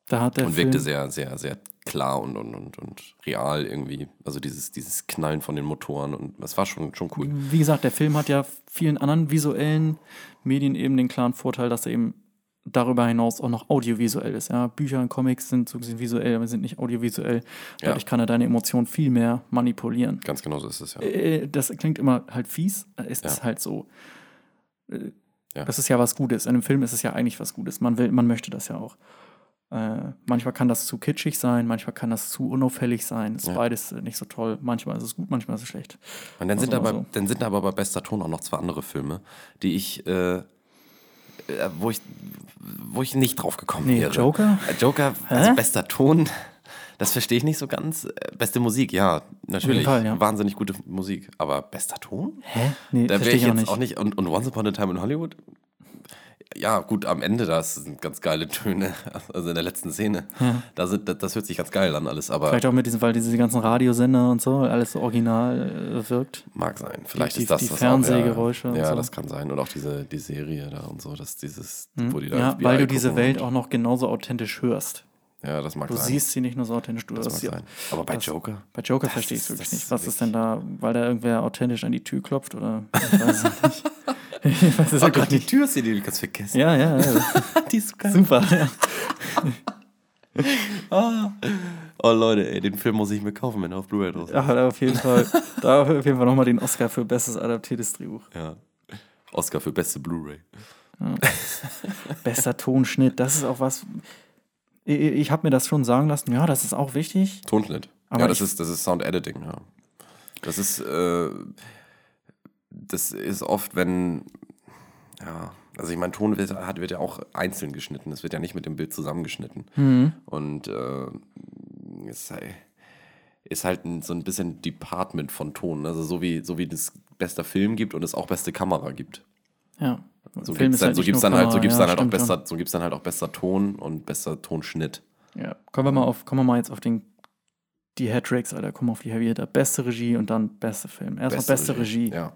Da hat der und Film, wirkte sehr, sehr, sehr klar und, und, und, und real irgendwie. Also dieses, dieses Knallen von den Motoren und das war schon, schon cool. wie gesagt, der Film hat ja vielen anderen visuellen Medien eben den klaren Vorteil, dass er eben darüber hinaus auch noch audiovisuell ist. Ja, Bücher und Comics sind so gesehen visuell, aber sind nicht audiovisuell. Dadurch kann er deine Emotionen viel mehr manipulieren. Ganz genau so ist es ja. Äh, das klingt immer halt fies, es ist Ja. halt so. Äh, Ja. Das ist ja was Gutes. In einem Film ist es ja eigentlich was Gutes. Man will, man möchte das ja auch. Äh, manchmal kann das zu kitschig sein, manchmal kann das zu unauffällig sein. Ist Ja. beides nicht so toll. Manchmal ist es gut, manchmal ist es schlecht. Und dann sind, Also mal aber, so. dann sind aber bei bester Ton auch noch zwei andere Filme, die ich, äh, wo ich, wo ich nicht drauf gekommen Nee, wäre. Joker? Äh, Joker, also Hä? bester Ton, das verstehe ich nicht so ganz. Äh, Beste Musik, ja, natürlich. Fall, ja. Wahnsinnig gute Musik. Aber bester Ton? Hä? Nee, Da wäre verstehe ich ich jetzt auch nicht. auch nicht. Und, und Once Upon a Time in Hollywood? Ja, gut, am Ende, das sind ganz geile Töne. Also in der letzten Szene. Da sind, das, das hört sich ganz geil an, alles. Aber Vielleicht auch mit diesem, weil diese ganzen Radiosender und so, alles so original äh, wirkt. Mag sein. Vielleicht die- ist das die das Fernsehgeräusche Auch, und ja, ja so. das kann sein. Und auch diese die Serie da und so, dass dieses, wo die da Ja, FBI weil du diese Welt auch noch genauso authentisch hörst. Ja, das mag Du sein. siehst sie nicht nur so authentisch, du hörst sie. sein. Aber bei das- Joker? Bei Joker verstehe ich ist- wirklich nicht. Was ist denn da, weil da irgendwer authentisch an die Tür klopft oder ich weiß es nicht. Ich weiß es Oh Gott, die. Tür ist die du ganz vergessen. Ja, ja, ja. Die ist geil. Super. Ja. Oh Leute, ey, den Film muss ich mir kaufen, wenn er auf Blu-ray drauf ist. Ja, auf jeden Fall, da auf jeden Fall nochmal den Oscar für bestes adaptiertes Drehbuch. Ja. Oscar für beste Blu-ray. Bester Tonschnitt, das ist auch was. Ich, ich habe mir das schon sagen lassen, ja, das ist auch wichtig. Tonschnitt. Aber ja, das ist, das ist Sound Editing, ja. Das ist, äh, das ist oft, wenn, ja, also ich meine, Ton wird, hat, wird ja auch einzeln geschnitten. Es wird ja nicht mit dem Bild zusammengeschnitten. Mhm. Und äh, ist, halt- ist halt ein, so ein bisschen Department von Ton. Also so wie, so wie es bester Film gibt und es auch beste Kamera gibt. Ja. So gibt es ist dann, halt so gibt's dann halt, so gibt's ja, dann halt auch stimmt schon. besser, so gibt's dann halt auch besser Ton und besser Tonschnitt. Ja. Kommen wir mal auf, kommen wir mal jetzt auf den die Hattricks, Alter, wir auf die Heavy Hitter. Beste Regie und dann beste Film. Erstmal beste, Regie. Ja.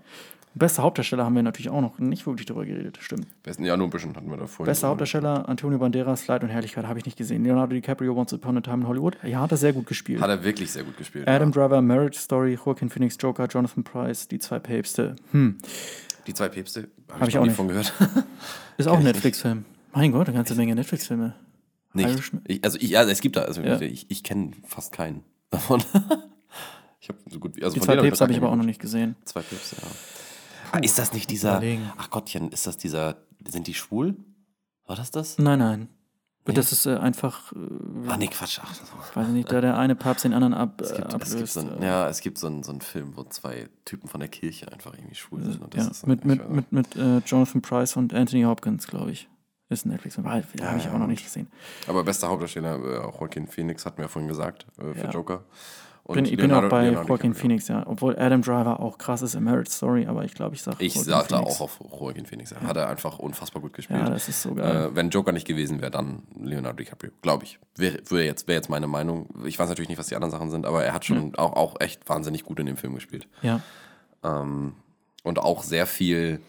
Beste Hauptdarsteller haben wir natürlich auch noch nicht wirklich drüber geredet, stimmt. Besten, ja, nur ein bisschen hatten wir da vorhin. Bester Hauptdarsteller, Antonio Banderas, Leid und Herrlichkeit, habe ich nicht gesehen. Leonardo DiCaprio, Once Upon a Time in Hollywood. Ja, hat er sehr gut gespielt. Hat er wirklich sehr gut gespielt. Adam ja. Driver, Marriage Story, Joaquin Phoenix, Joker, Jonathan Price, die zwei Päpste. Hm. Die zwei Päpste, habe Hab ich ich auch nicht. von gehört. Ist auch ein Netflix-Film. Mein Gott, eine ganze Menge Netflix-Filme. Nicht. Ich, also, ich, ja, es gibt da, also Ja. ich, ich kenne fast keinen davon. ich habe so gut wie, also Die zwei Päpste habe ich aber auch noch nicht gesehen. Zwei Päpste, ja. Ah, ist das nicht dieser, überlegen. ach Gottchen, ist das dieser, sind die schwul? War das das? Nein, nein. Nee? Das ist äh, einfach, äh, Ah, nee, Quatsch. Ach, das war, weiß ich nicht, da der eine Papst den anderen ab, es äh, gibt, es gibt ablöst. so ein, äh, ja, es gibt so einen so einen Film, wo zwei Typen von der Kirche einfach irgendwie schwul sind. Und das ja, ist mit, ich mit, weiß mit, mit äh, Jonathan Price und Anthony Hopkins, glaube ich. Ist ein Netflix-Film. Ah, Den habe ich ja, aber noch nicht gesehen. Aber bester Hauptdarsteller, äh, auch Joaquin Phoenix, hatten wir ja vorhin gesagt, äh, für Ja. Joker. Und Bin, ich bin Leonardo- auch bei Leonardo Joaquin DiCaprio. Phoenix, ja. Obwohl Adam Driver auch krass ist in Marriage Story, aber ich glaube, ich sage Ich sagte auch auf Joaquin Phoenix. Er hat er einfach unfassbar gut gespielt. Ja, das ist so geil. Äh, wenn Joker nicht gewesen wäre, dann Leonardo DiCaprio, glaube ich. Wäre wäre jetzt, wär jetzt meine Meinung. Ich weiß natürlich nicht, was die anderen Sachen sind, aber er hat schon auch, auch echt wahnsinnig gut in dem Film gespielt. ja. Ähm, und auch sehr viel,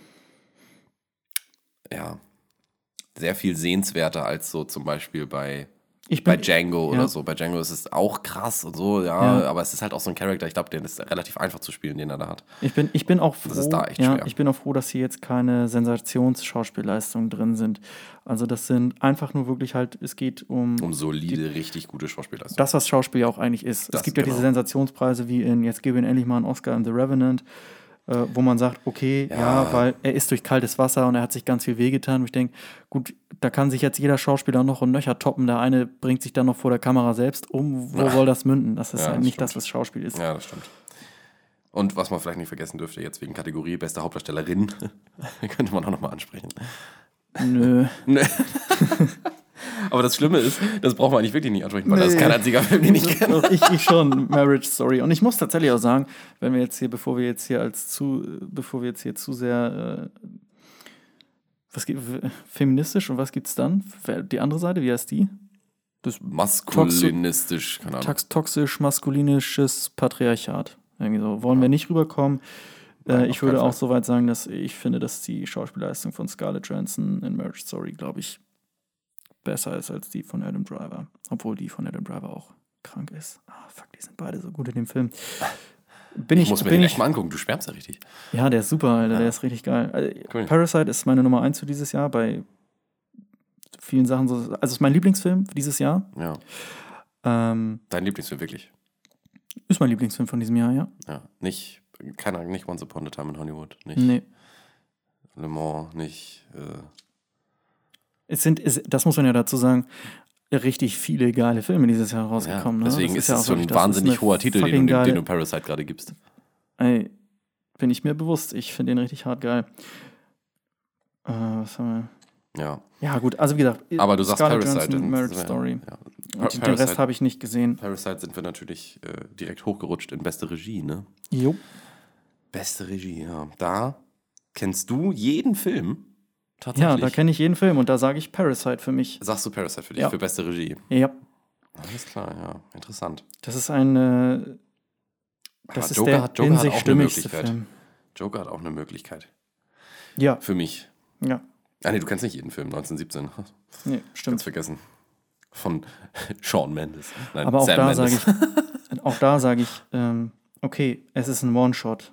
ja, sehr viel sehenswerter als so zum Beispiel bei, Ich bei bin, Django ja. oder so. Bei Django ist es auch krass und so, ja, Ja. aber es ist halt auch so ein Charakter, ich glaube, der ist relativ einfach zu spielen, den er da hat. ich, bin, ich bin auch froh, Das ist da echt ja, schwer. ich bin auch froh, dass hier jetzt keine Sensationsschauspielleistungen drin sind. Also das sind einfach nur wirklich halt, es geht um, Um solide, richtig gute Schauspielleistung. das, was Schauspiel ja auch eigentlich ist. Das, es gibt ja diese genau. Sensationspreise wie in, jetzt gebe ich endlich mal einen Oscar in The Revenant, äh, wo man sagt, okay, ja. Ja. weil er ist durch kaltes Wasser und er hat sich ganz viel wehgetan. Und ich denke, gut, da kann sich jetzt jeder Schauspieler noch und nöcher toppen. Der eine bringt sich dann noch vor der Kamera selbst um. Wo Ja. soll das münden? Das ist Ja, halt das nicht stimmt. das, was Schauspiel ist. Ja, das stimmt. Und was man vielleicht nicht vergessen dürfte, jetzt wegen Kategorie beste Hauptdarstellerin, könnte man auch nochmal ansprechen. Nö. Ne. Aber das Schlimme ist, das braucht man eigentlich wirklich nicht ansprechen, weil das ist Nee. kein einziger Film, den ich kenne. Ich, ich schon, Marriage Story. Und ich muss tatsächlich auch sagen, wenn wir jetzt hier, bevor wir jetzt hier als zu, bevor wir jetzt hier zu sehr, äh, was gibt, feministisch und was gibt's dann? Die andere Seite, wie heißt die? Das Maskulinistisch, keine Ahnung. Tox toxisch maskulinisches Patriarchat. Irgendwie so. Wollen wir nicht rüberkommen. Nein, Äh, auf ich würde auch Fall. so weit sagen, dass ich finde, dass die Schauspielleistung von Scarlett Johansson in Marriage Story, glaube ich, besser ist als die von Adam Driver. Obwohl die von Adam Driver auch krank ist. Ah, fuck, die sind beide so gut in dem Film. Bin ich, Ich muss mir bin den echt mal angucken, du schwärmst ja richtig. ja, der ist super, Alter, der ist richtig geil. Also, Cool. Parasite ist meine Nummer eins für dieses Jahr bei vielen Sachen so. Also ist mein Lieblingsfilm für dieses Jahr. Ja. Ähm, Dein Lieblingsfilm wirklich. ist mein Lieblingsfilm von diesem Jahr, ja. Ja. Nicht, keiner, nicht Once Upon a Time in Hollywood. Nicht Nee. Le Mans, nicht. Äh, Es sind, es, das muss man ja dazu sagen. richtig viele geile Filme dieses Jahr rausgekommen. Ja, deswegen ne? ist ja es so ein ist wahnsinnig hoher Titel, den du, den, du Parasite gerade gibst. Ey, bin ich mir bewusst. Ich finde den richtig hart geil. Äh, was haben wir? Ja. Ja, gut, also wie gesagt, Aber du sagst Scarlett Parasite. Johansson, dann- Marriage Story. Ja. Und den Parasite- Rest habe ich nicht gesehen. Parasite sind wir natürlich äh, direkt hochgerutscht in beste Regie, ne? Jo. Beste Regie, ja. Da kennst du jeden Film tatsächlich. Ja, da kenne ich jeden Film und da sage ich Parasite für mich. Sagst du Parasite für dich, Ja. für beste Regie. Ja, Alles klar, ja. Interessant. das ist ein, äh, das ist Joker der hat- Joker in sich auch eine stimmigste Möglichkeit. Film. Joker hat auch eine Möglichkeit. Ja, Für mich. ja, Ah, nee, du kennst nicht jeden Film, 1917. nee, Ganz stimmt. vergessen. Von Sean Mendes. Nein, Aber auch Sam da sage ich, auch da sage ich, ähm, okay, es ist ein One-Shot.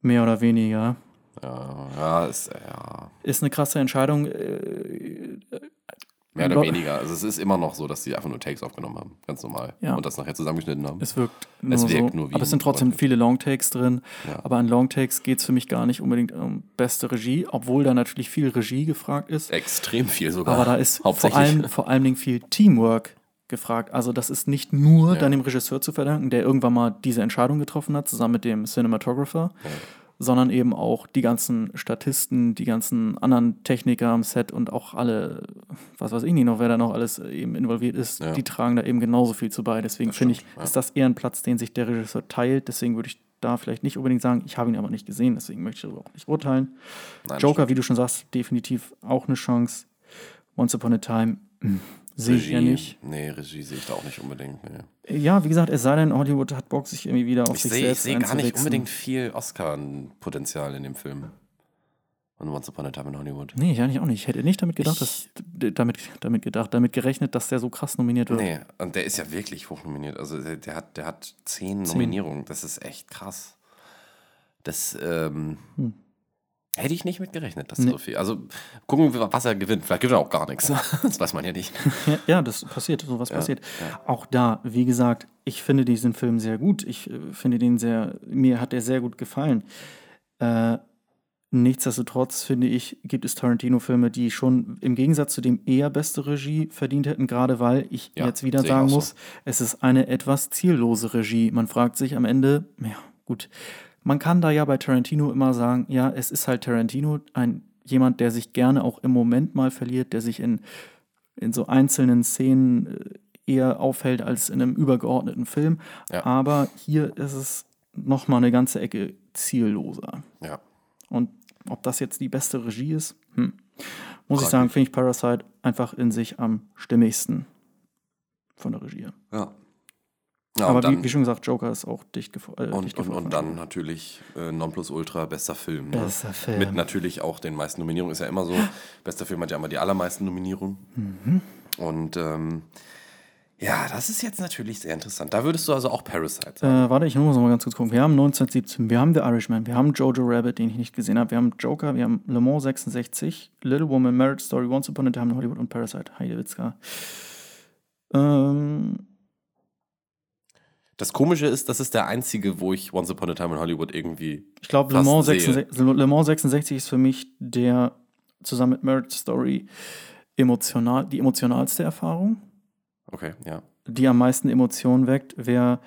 Mehr oder weniger. Ja, ja, ist, ja, Ist eine krasse Entscheidung. Äh, mehr oder weniger. Also es ist immer noch so, dass die einfach nur Takes aufgenommen haben. Ganz normal. Ja. Und das nachher zusammengeschnitten haben. es wirkt nur Es so. wirkt nur wie aber es sind trotzdem viele Longtakes drin. Ja. Aber an Longtakes geht es für mich gar nicht unbedingt um beste Regie, obwohl da natürlich viel Regie gefragt ist. Extrem viel sogar. Aber da ist vor allem, vor allem viel Teamwork gefragt. Also das ist nicht nur Ja. dann dem Regisseur zu verdanken, der irgendwann mal diese Entscheidung getroffen hat, zusammen mit dem Cinematographer. Sondern eben auch die ganzen Statisten, die ganzen anderen Techniker am Set und auch alle, was weiß ich nicht noch, wer da noch alles eben involviert ist, Ja. die tragen da eben genauso viel zu bei. Deswegen finde ich, ja. ist das eher ein Platz, den sich der Regisseur teilt. Deswegen würde ich da vielleicht nicht unbedingt sagen, ich habe ihn aber nicht gesehen, deswegen möchte ich darüber auch nicht urteilen. Nein, Joker, wie du schon sagst, definitiv auch eine Chance. Once Upon a Time hm, sehe ich ja Regie. nicht. Nee, Regie sehe ich da auch nicht unbedingt. Nee. Ja, wie gesagt, es sei denn, Hollywood hat Bock, sich irgendwie wieder auf Ich sich ich selbst sehe gar nicht unbedingt viel Oscar-Potenzial in dem Film. Und Once Upon a Time in Hollywood. Nee, ich eigentlich auch nicht. Ich hätte nicht damit gedacht, Ich- dass, damit, damit gedacht, damit gerechnet, dass der so krass nominiert wird. Nee, und der ist ja wirklich hoch nominiert. Also der, der, hat, der hat zehn Nominierungen. Das ist echt krass. Das ähm, Hm. Hätte ich nicht mit gerechnet, dass Nee. so viel. Also gucken wir, was er gewinnt. Vielleicht gewinnt er auch gar nichts. Das weiß man ja nicht. Ja, ja, das passiert, sowas passiert. Auch da, wie gesagt, ich finde diesen Film sehr gut. Ich äh, finde den sehr, mir hat der sehr gut gefallen. Äh, nichtsdestotrotz finde ich, gibt es Tarantino-Filme, die schon im Gegensatz zu dem eher beste Regie verdient hätten, gerade weil ich Ja, jetzt wieder sagen so. muss, es ist eine etwas ziellose Regie. Man fragt sich am Ende, ja, gut, man kann da ja bei Tarantino immer sagen, ja, es ist halt Tarantino, ein jemand, der sich gerne auch im Moment mal verliert, der sich in in so einzelnen Szenen äh, eher auffällt als in einem übergeordneten Film. Ja. Aber hier ist es noch mal eine ganze Ecke zielloser. Ja. Und ob das jetzt die beste Regie ist, hm. muss ich Fraglich. sagen, finde ich Parasite einfach in sich am stimmigsten von der Regie. Ja. Ja Aber dann, wie, wie schon gesagt, Joker ist auch dicht, gefo äh, und, dicht und, gefolgt und dann natürlich äh, Nonplusultra, bester Film. Ne? Bester Film. Mit natürlich auch den meisten Nominierungen. Ist ja immer so. Bester Film hat ja immer die allermeisten Nominierungen. Mhm. Und ähm, ja, das ist jetzt natürlich sehr interessant. Da würdest du also auch Parasite sagen. Äh, warte, ich muss noch mal ganz kurz gucken. Wir haben 1917, wir haben The Irishman, wir haben Jojo Rabbit, den ich nicht gesehen habe, wir haben Joker, wir haben Le Mans 66, Little Woman, Marriage Story, Once Upon a Time in Hollywood und Parasite. Heidewitzka. Ähm, Das Komische ist, das ist der einzige, wo ich Once Upon a Time in Hollywood irgendwie. ich glaube, Le, Mans sehe. 66 Le Mans 66 ist für mich der zusammen mit Marriage Story emotional, die emotionalste Erfahrung, Okay, ja. die am meisten Emotionen weckt. Wer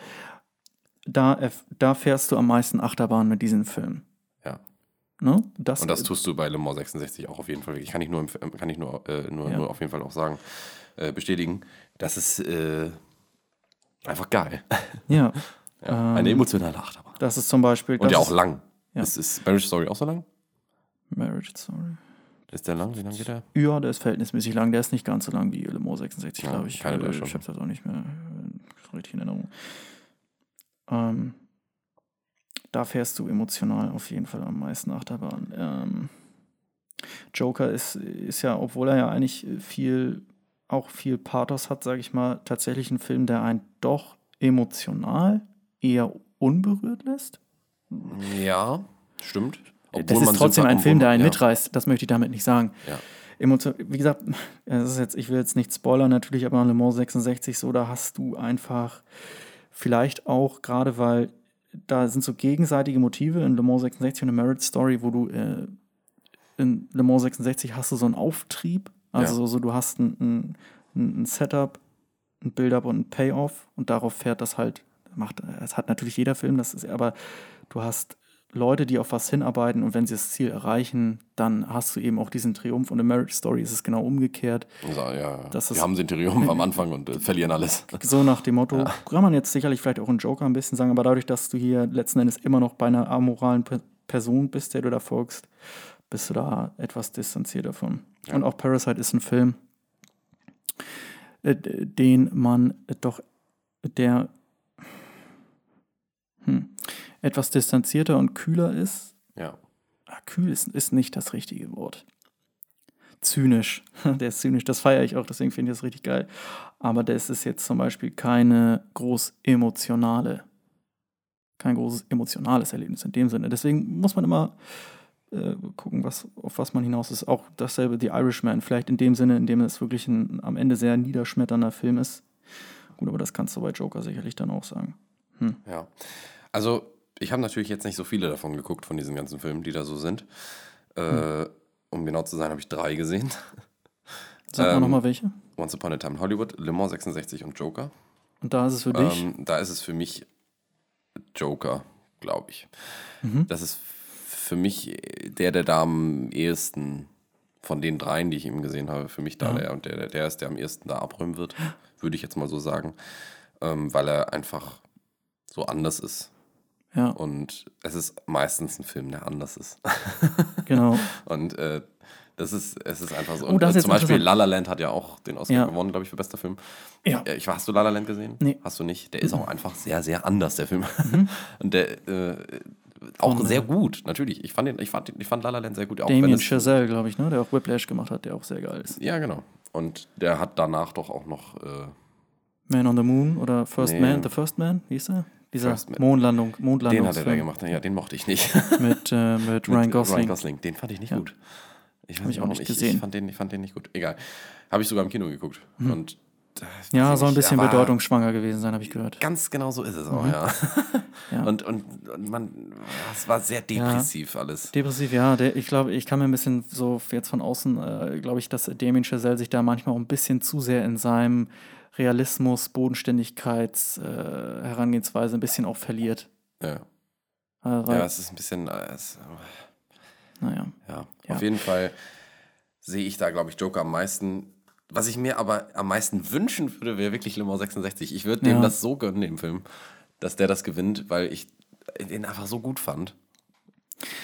da, da fährst du am meisten Achterbahn mit diesem Film. Ja. Ne? Das, Und das tust du bei Le Mans 66 auch auf jeden Fall. wirklich. Kann ich nur, kann ich nur, äh, nur, Ja. nur auf jeden Fall auch sagen, äh, bestätigen. Das ist äh, einfach geil. ja, Ja, eine emotionale Achterbahn. das ist zum Beispiel. Und ja auch lang. Ja. Ist, ist Marriage Story auch so lang? Marriage Story. Ist der lang? Wie lang geht der? Ja, der ist verhältnismäßig lang. Der ist nicht ganz so lang wie Le Mans 66, Ja, glaube ich. keine Äh. Ich habe das auch nicht mehr äh, richtig in Erinnerung. Ähm, da fährst du emotional auf jeden Fall am meisten Achterbahn. Ähm, Joker ist, ist ja, obwohl er ja eigentlich viel, auch viel Pathos hat, sage ich mal, tatsächlich ein Film, der einen doch emotional eher unberührt lässt. Ja, stimmt. das ist trotzdem ein Film, der einen ja. mitreißt. Das möchte ich damit nicht sagen. Ja. Emotion, wie gesagt, das ist jetzt, ich will jetzt nicht spoilern, natürlich, aber Le Mans 66 so, da hast du einfach vielleicht auch, gerade weil da sind so gegenseitige Motive in Le Mans 66 und eine Marriage Story, wo du äh, in Le Mans 66 hast du so einen Auftrieb, also Ja. so, du hast ein, ein ein Setup, ein Build-up und ein Payoff und darauf fährt das halt, macht, es hat natürlich jeder Film, das ist, aber du hast Leute, die auf was hinarbeiten und wenn sie das Ziel erreichen, dann hast du eben auch diesen Triumph und in Marriage Story ist es genau umgekehrt. So, ja, Das die haben den Triumph am Anfang und äh, verlieren alles. So nach dem Motto, kann man jetzt sicherlich vielleicht auch einen Joker ein bisschen sagen, aber dadurch, dass du hier letzten Endes immer noch bei einer amoralen Pe- Person bist, der du da folgst, bist du da etwas distanziert davon. Und auch Parasite ist ein Film, äh, den man doch, der hm, etwas distanzierter und kühler ist. Ja. Ah, kühl ist, ist nicht das richtige Wort. Zynisch. Der ist zynisch, das feiere ich auch, deswegen finde ich das richtig geil. Aber das ist jetzt zum Beispiel keine groß emotionale, kein großes emotionales Erlebnis in dem Sinne. Deswegen muss man immer äh, gucken, was, auf was man hinaus ist. Auch dasselbe The Irishman, vielleicht in dem Sinne, in dem es wirklich ein am Ende sehr niederschmetternder Film ist. Gut, aber das kannst du bei Joker sicherlich dann auch sagen. Ja. Also, ich habe natürlich jetzt nicht so viele davon geguckt, von diesen ganzen Filmen, die da so sind. Äh, Um genau zu sein, habe ich drei gesehen. Sag mal Ähm, nochmal welche. Once Upon a Time in Hollywood, Le Mans 66 und Joker. Und da ist es für dich. Ähm, da ist es für mich Joker, glaube ich. Mhm. Das ist für mich der, der da am ehesten von den dreien, die ich eben gesehen habe, für mich da Ja. der und der, der, ist, der am ehesten da abräumen wird, würde ich jetzt mal so sagen. Ähm, weil er einfach so anders ist. ja, Und es ist meistens ein Film, der anders ist. genau. Und äh, das ist, es ist einfach so. Oh, Und, ist äh, zum Beispiel. La La Land hat ja auch den Oscar Ja. gewonnen, glaube ich, für bester Film. Ja. Äh, Ich, hast du La La Land gesehen? Nee. Hast du nicht? Der ist auch einfach sehr, sehr anders, der Film. Mhm. Und der äh, auch Von, sehr äh, gut, natürlich. Ich fand, den, ich, fand, ich fand La La Land sehr gut. Auch Damien Chazelle, glaube ich, ne? der auch Whiplash gemacht hat, der auch sehr geil ist. Ja, genau. Und der hat danach doch auch noch. Äh, Man on the Moon oder First Nee. Man, The First Man, wie hieß er? Dieser Man. Mondlandung, den hat er da gemacht. Ja, den mochte ich nicht. mit, äh, mit Mit Ryan Gosling. Ryan Gosling. Den fand ich nicht Ja. gut. Ich weiß Hab ich auch nicht Ich, gesehen. ich, fand den, ich fand den nicht gut. Egal. Habe ich sogar im Kino geguckt. Und äh, Ja, soll ein bisschen er bedeutungsschwanger gewesen sein, habe ich gehört. Ganz genau so ist es auch, ja. Mhm. Ja. Und, und, und man, es war sehr depressiv alles. Depressiv, ja. Der, ich glaube, ich kann mir ein bisschen so jetzt von außen, äh, glaube ich, dass Damien Chazelle sich da manchmal auch ein bisschen zu sehr in seinem Realismus, Bodenständigkeits, äh, Herangehensweise ein bisschen auch verliert. Ja, Äh, weil, ja es ist ein bisschen, äh, es, naja. ja. Ja. auf jeden Fall sehe ich da, glaube ich, Joker am meisten. Was ich mir aber am meisten wünschen würde, wäre wirklich Le Mans 66. Ich würde dem Ja. das so gönnen, dem Film, dass der das gewinnt, weil ich den einfach so gut fand.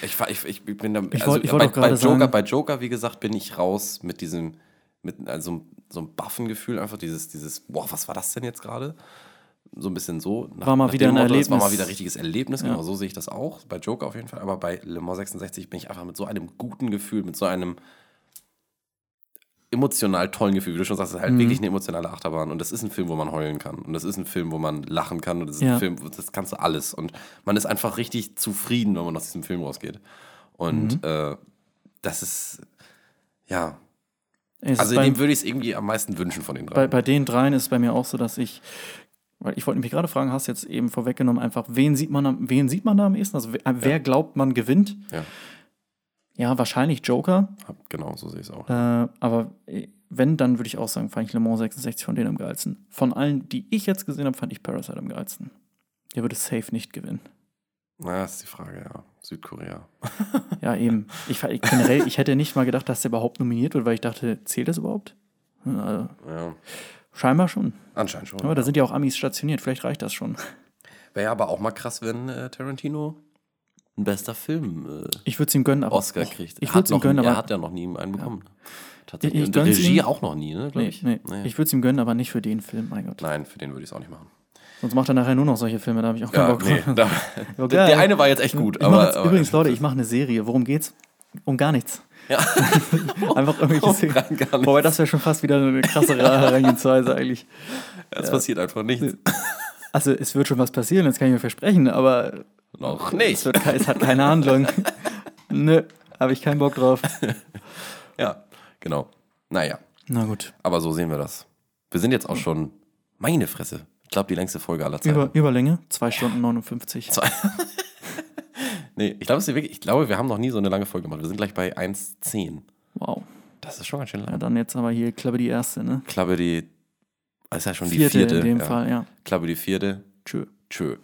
Ich, ich, ich bin da, Ich also wollt- wollt bei, bei, Joker, sagen- bei Joker, wie gesagt, bin ich raus mit diesem, mit also so einem baffen Gefühl, einfach dieses, dieses, boah, was war das denn jetzt gerade? So ein bisschen so. Nach, War mal wieder dem ein Motto, Es war mal Erlebnis. wieder ein richtiges Erlebnis, Ja. genau so sehe ich das auch. Bei Joker auf jeden Fall, aber bei Le Mans 66 bin ich einfach mit so einem guten Gefühl, mit so einem emotional tollen Gefühl, wie du schon sagst, es ist halt Mhm. wirklich eine emotionale Achterbahn und das ist ein Film, wo man heulen kann und das ist ein Film, wo man lachen kann und das ist Ja. ein Film, wo- das kannst du alles und man ist einfach richtig zufrieden, wenn man aus diesem Film rausgeht und Mhm. äh, das ist, ja, Es ist also beim- dem würde ich es irgendwie am meisten wünschen von den drei. bei, bei den dreien ist bei mir auch so, dass ich, weil ich wollte mich gerade fragen, hast jetzt eben vorweggenommen, einfach, wen sieht man, wen sieht man da am ehesten? Also wer, wer glaubt, man gewinnt? Ja. Ja, wahrscheinlich Joker. Genau, so sehe ich es auch. Äh, aber äh, wenn, dann würde ich auch sagen, fand ich Le Mans 66 von denen am geilsten. Von allen, die ich jetzt gesehen habe, fand ich Parasite am geilsten. Der würde safe nicht gewinnen. Na, das ist die Frage, ja. Südkorea. Ja, eben. Ich, ich, generell, ich hätte nicht mal gedacht, dass der überhaupt nominiert wird, weil ich dachte, zählt das überhaupt? Also, Ja, scheinbar schon. anscheinend schon. Aber da sind ja auch Amis stationiert, vielleicht reicht das schon. Wäre aber auch mal krass, wenn äh, Tarantino ein bester Film äh, Ich würde es ihm gönnen, aber. Oscar kriegt. Ich Er hat würde es ihm gönnen, Er aber. hat ja noch nie einen bekommen. Ich- Tatsächlich. ich gönn's Regie ihm. auch noch nie, ne? Nee, ich. nee. Nee. Ich würde es ihm gönnen, aber nicht für den Film, mein Gott. Nein, für den würde ich es auch nicht machen. Sonst macht er nachher nur noch solche Filme, da habe ich auch keinen Ja, Bock nee, da, Ja, der, der eine war jetzt echt gut. Ich aber, jetzt, aber, übrigens, Leute, ich mache eine Serie. Worum geht's? Um gar nichts. Ja. Einfach irgendwelche Szenen. rein gar. Wobei, das wäre schon fast wieder eine krassere Herangehensweise eigentlich. es passiert einfach nichts. Also, es wird schon was passieren, das kann ich mir versprechen, aber Noch es, nicht. wird, ke- es hat keine Handlung. Nö, habe ich keinen Bock drauf. Ja, genau. Naja, Na gut. aber so sehen wir das. Wir sind jetzt auch schon, meine Fresse, ich glaube, die längste Folge aller Zeiten. Über, Überlänge, 2 Stunden 59. Zwei. nee, ich glaube, es wirklich, ich glaube, wir haben noch nie so eine lange Folge gemacht. Wir sind gleich bei 1,10. Wow. Das ist schon ganz schön Ja, lang. dann jetzt aber hier Klappe die erste, ne? Klappe die, das ist ja schon die Vierte vierte. in dem ja. Fall, ja. Klappe die vierte. Tschö. Tschö.